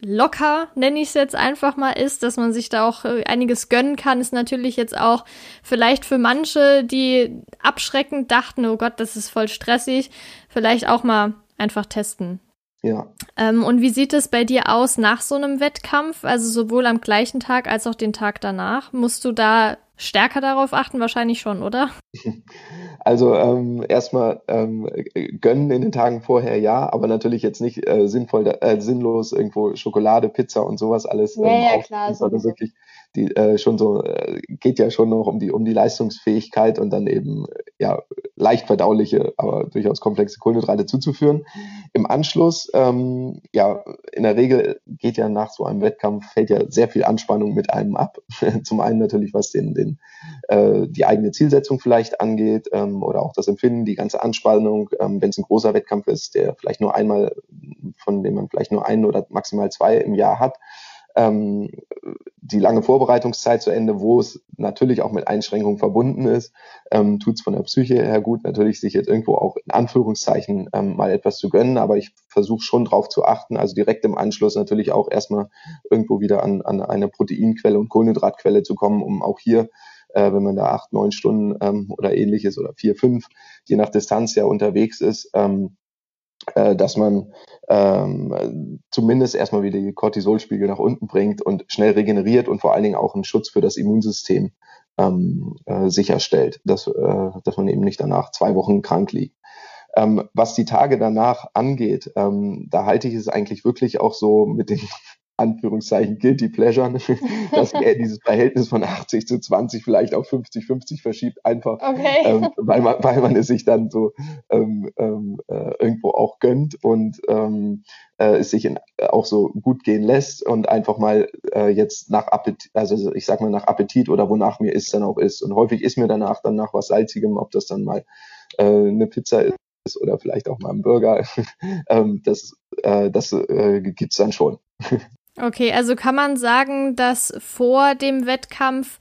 locker, nenne ich es jetzt einfach mal, ist, dass man sich da auch äh, einiges gönnen kann, ist natürlich jetzt auch vielleicht für manche, die abschreckend dachten, oh Gott, das ist voll stressig, vielleicht auch mal einfach testen. Ja. Ähm, und wie sieht es bei dir aus nach so einem Wettkampf? Also sowohl am gleichen Tag als auch den Tag danach? Musst du da stärker darauf achten? Wahrscheinlich schon, oder? *laughs* Also ähm, erstmal ähm, gönnen in den Tagen vorher ja, aber natürlich jetzt nicht äh, sinnvoll, äh, sinnlos irgendwo Schokolade, Pizza und sowas alles. Ja, ähm, ja, klar. Sondern wirklich die äh, schon so äh, geht ja schon noch um die um die Leistungsfähigkeit und dann eben ja leicht verdauliche, aber durchaus komplexe Kohlenhydrate zuzuführen. Im Anschluss, ähm, ja, in der Regel geht ja nach so einem Wettkampf fällt ja sehr viel Anspannung mit einem ab. *laughs* Zum einen natürlich, was den, den äh, die eigene Zielsetzung vielleicht angeht ähm, oder auch das Empfinden, die ganze Anspannung, ähm, wenn es ein großer Wettkampf ist, der vielleicht nur einmal, von dem man vielleicht nur einen oder maximal zwei im Jahr hat ähm, die lange Vorbereitungszeit zu Ende, wo es natürlich auch mit Einschränkungen verbunden ist, ähm, tut es von der Psyche her gut, natürlich sich jetzt irgendwo auch in Anführungszeichen ähm, mal etwas zu gönnen, aber ich versuche schon drauf zu achten, also direkt im Anschluss natürlich auch erstmal irgendwo wieder an, an eine Proteinquelle und Kohlenhydratquelle zu kommen, um auch hier äh, wenn man da acht, neun Stunden ähm, oder ähnliches oder vier, fünf, je nach Distanz ja unterwegs ist, ähm, äh, dass man ähm, zumindest erstmal wieder die Cortisolspiegel nach unten bringt und schnell regeneriert und vor allen Dingen auch einen Schutz für das Immunsystem ähm, äh, sicherstellt, dass, äh, dass man eben nicht danach zwei Wochen krank liegt. Ähm, was die Tage danach angeht, ähm, da halte ich es eigentlich wirklich auch so mit den Anführungszeichen Guilty Pleasure, *laughs* dass er dieses Verhältnis von 80 zu 20 vielleicht auf 50-50 verschiebt, einfach okay. ähm, weil, man, weil man es sich dann so ähm, ähm, äh, irgendwo auch gönnt und ähm, äh, es sich in, auch so gut gehen lässt und einfach mal äh, jetzt nach Appetit, also ich sag mal nach Appetit oder wonach mir ist dann auch ist. Und häufig ist mir danach dann nach was Salzigem, ob das dann mal äh, eine Pizza ist oder vielleicht auch mal ein Burger. *laughs* ähm, das äh, das äh, gibt's dann schon. *laughs* Okay, also kann man sagen, dass vor dem Wettkampf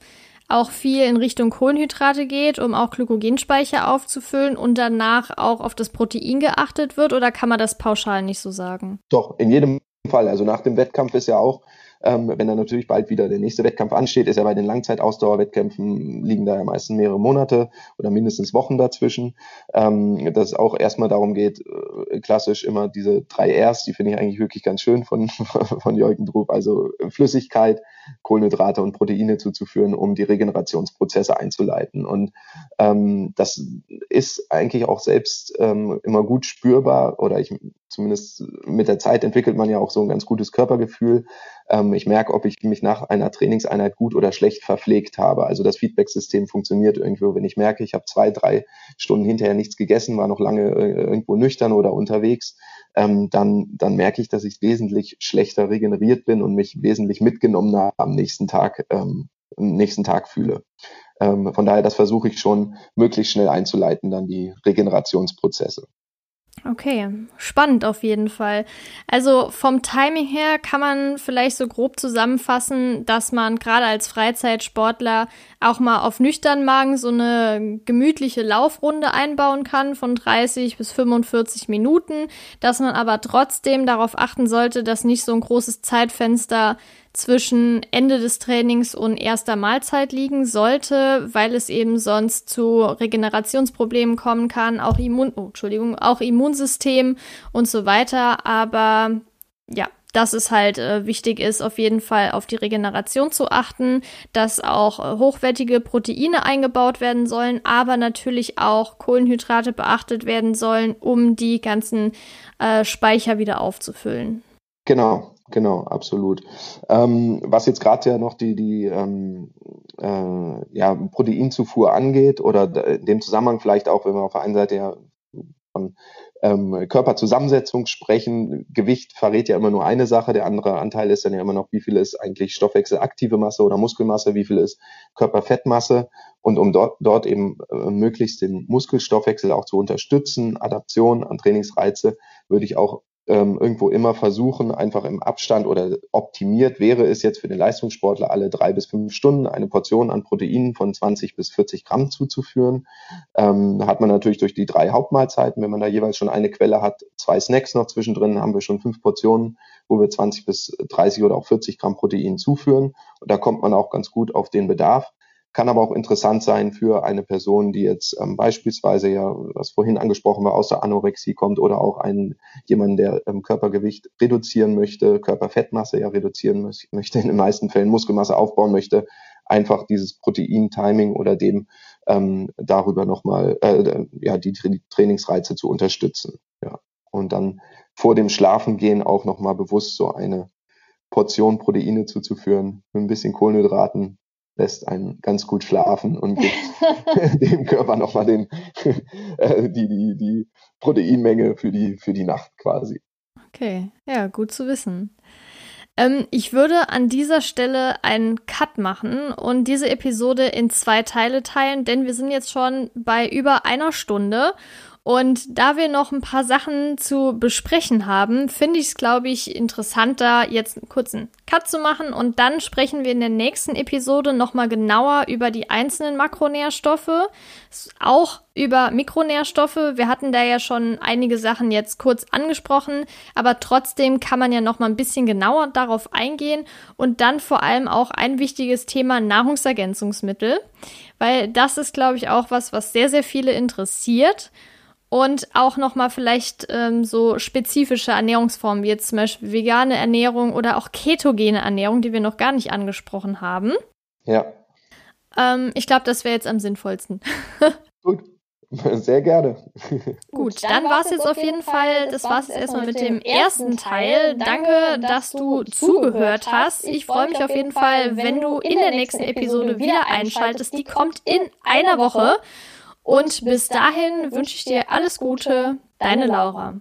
auch viel in Richtung Kohlenhydrate geht, um auch Glykogenspeicher aufzufüllen und danach auch auf das Protein geachtet wird oder kann man das pauschal nicht so sagen? Doch, in jedem Fall. Also nach dem Wettkampf ist ja auch ähm, wenn dann natürlich bald wieder der nächste Wettkampf ansteht, ist ja bei den Langzeitausdauerwettkämpfen liegen da ja meistens mehrere Monate oder mindestens Wochen dazwischen. Ähm, dass es auch erstmal darum geht, äh, klassisch immer diese drei Rs, die finde ich eigentlich wirklich ganz schön von, *laughs* von Jürgen Drup, also Flüssigkeit, Kohlenhydrate und Proteine zuzuführen, um die Regenerationsprozesse einzuleiten. Und ähm, das ist eigentlich auch selbst ähm, immer gut spürbar oder ich zumindest mit der Zeit entwickelt man ja auch so ein ganz gutes Körpergefühl. Ähm, ich merke, ob ich mich nach einer Trainingseinheit gut oder schlecht verpflegt habe. Also das Feedback-System funktioniert irgendwo, wenn ich merke, ich habe zwei, drei Stunden hinterher nichts gegessen, war noch lange äh, irgendwo nüchtern oder unterwegs, ähm, dann, dann merke ich, dass ich wesentlich schlechter regeneriert bin und mich wesentlich mitgenommener am nächsten Tag, ähm, nächsten Tag fühle. Ähm, von daher, das versuche ich schon möglichst schnell einzuleiten, dann die Regenerationsprozesse. Okay, spannend auf jeden Fall. Also vom Timing her kann man vielleicht so grob zusammenfassen, dass man gerade als Freizeitsportler auch mal auf nüchtern Magen so eine gemütliche Laufrunde einbauen kann von 30 bis 45 Minuten, dass man aber trotzdem darauf achten sollte, dass nicht so ein großes Zeitfenster zwischen Ende des Trainings und erster Mahlzeit liegen sollte, weil es eben sonst zu Regenerationsproblemen kommen kann, auch Immun, oh, Entschuldigung, auch Immunsystem und so weiter. Aber ja, dass es halt äh, wichtig ist, auf jeden Fall auf die Regeneration zu achten, dass auch äh, hochwertige Proteine eingebaut werden sollen, aber natürlich auch Kohlenhydrate beachtet werden sollen, um die ganzen äh, Speicher wieder aufzufüllen. Genau, Genau, absolut. Ähm, was jetzt gerade ja noch die, die ähm, äh, ja, Proteinzufuhr angeht oder in dem Zusammenhang vielleicht auch, wenn wir auf der einen Seite ja von ähm, Körperzusammensetzung sprechen, Gewicht verrät ja immer nur eine Sache, der andere Anteil ist dann ja immer noch, wie viel ist eigentlich stoffwechselaktive Masse oder Muskelmasse, wie viel ist Körperfettmasse und um dort, dort eben äh, möglichst den Muskelstoffwechsel auch zu unterstützen, Adaption an Trainingsreize, würde ich auch ähm, irgendwo immer versuchen, einfach im Abstand oder optimiert wäre es jetzt für den Leistungssportler alle drei bis fünf Stunden eine Portion an Proteinen von 20 bis 40 Gramm zuzuführen. Ähm, hat man natürlich durch die drei Hauptmahlzeiten, wenn man da jeweils schon eine Quelle hat, zwei Snacks noch zwischendrin, haben wir schon fünf Portionen, wo wir 20 bis 30 oder auch 40 Gramm Protein zuführen. Und da kommt man auch ganz gut auf den Bedarf kann aber auch interessant sein für eine Person, die jetzt ähm, beispielsweise ja, was vorhin angesprochen war, aus der Anorexie kommt oder auch einen jemanden, der ähm, Körpergewicht reduzieren möchte, Körperfettmasse ja reduzieren möchte, in den meisten Fällen Muskelmasse aufbauen möchte, einfach dieses Protein-Timing oder dem ähm, darüber nochmal äh, ja die Tra Trainingsreize zu unterstützen. Ja. Und dann vor dem Schlafengehen auch nochmal bewusst so eine Portion Proteine zuzuführen, mit ein bisschen Kohlenhydraten, lässt einen ganz gut schlafen und gibt *laughs* dem Körper nochmal den, *laughs* äh, die, die, die Proteinmenge für die, für die Nacht quasi. Okay, ja, gut zu wissen. Ähm, ich würde an dieser Stelle einen Cut machen und diese Episode in zwei Teile teilen, denn wir sind jetzt schon bei über einer Stunde Und da wir noch ein paar Sachen zu besprechen haben, finde ich es, glaube ich, interessanter, jetzt einen kurzen Cut zu machen. Und dann sprechen wir in der nächsten Episode nochmal genauer über die einzelnen Makronährstoffe, auch über Mikronährstoffe. Wir hatten da ja schon einige Sachen jetzt kurz angesprochen, aber trotzdem kann man ja nochmal ein bisschen genauer darauf eingehen. Und dann vor allem auch ein wichtiges Thema Nahrungsergänzungsmittel, weil das ist, glaube ich, auch was, was sehr, sehr viele interessiert und auch nochmal vielleicht ähm, so spezifische Ernährungsformen, wie jetzt zum Beispiel vegane Ernährung oder auch ketogene Ernährung, die wir noch gar nicht angesprochen haben. Ja. Ähm, ich glaube, das wäre jetzt am sinnvollsten. *laughs* Gut. Sehr gerne. Gut, dann, dann war es jetzt auf jeden Fall, das war es jetzt erstmal mit dem ersten Teil. Danke, dass du zugehört hast. Ich freue mich auf jeden Fall, wenn du in der nächsten Episode wieder einschaltest. Die kommt in einer Woche. Und bis dahin wünsche ich dir alles Gute, deine Laura.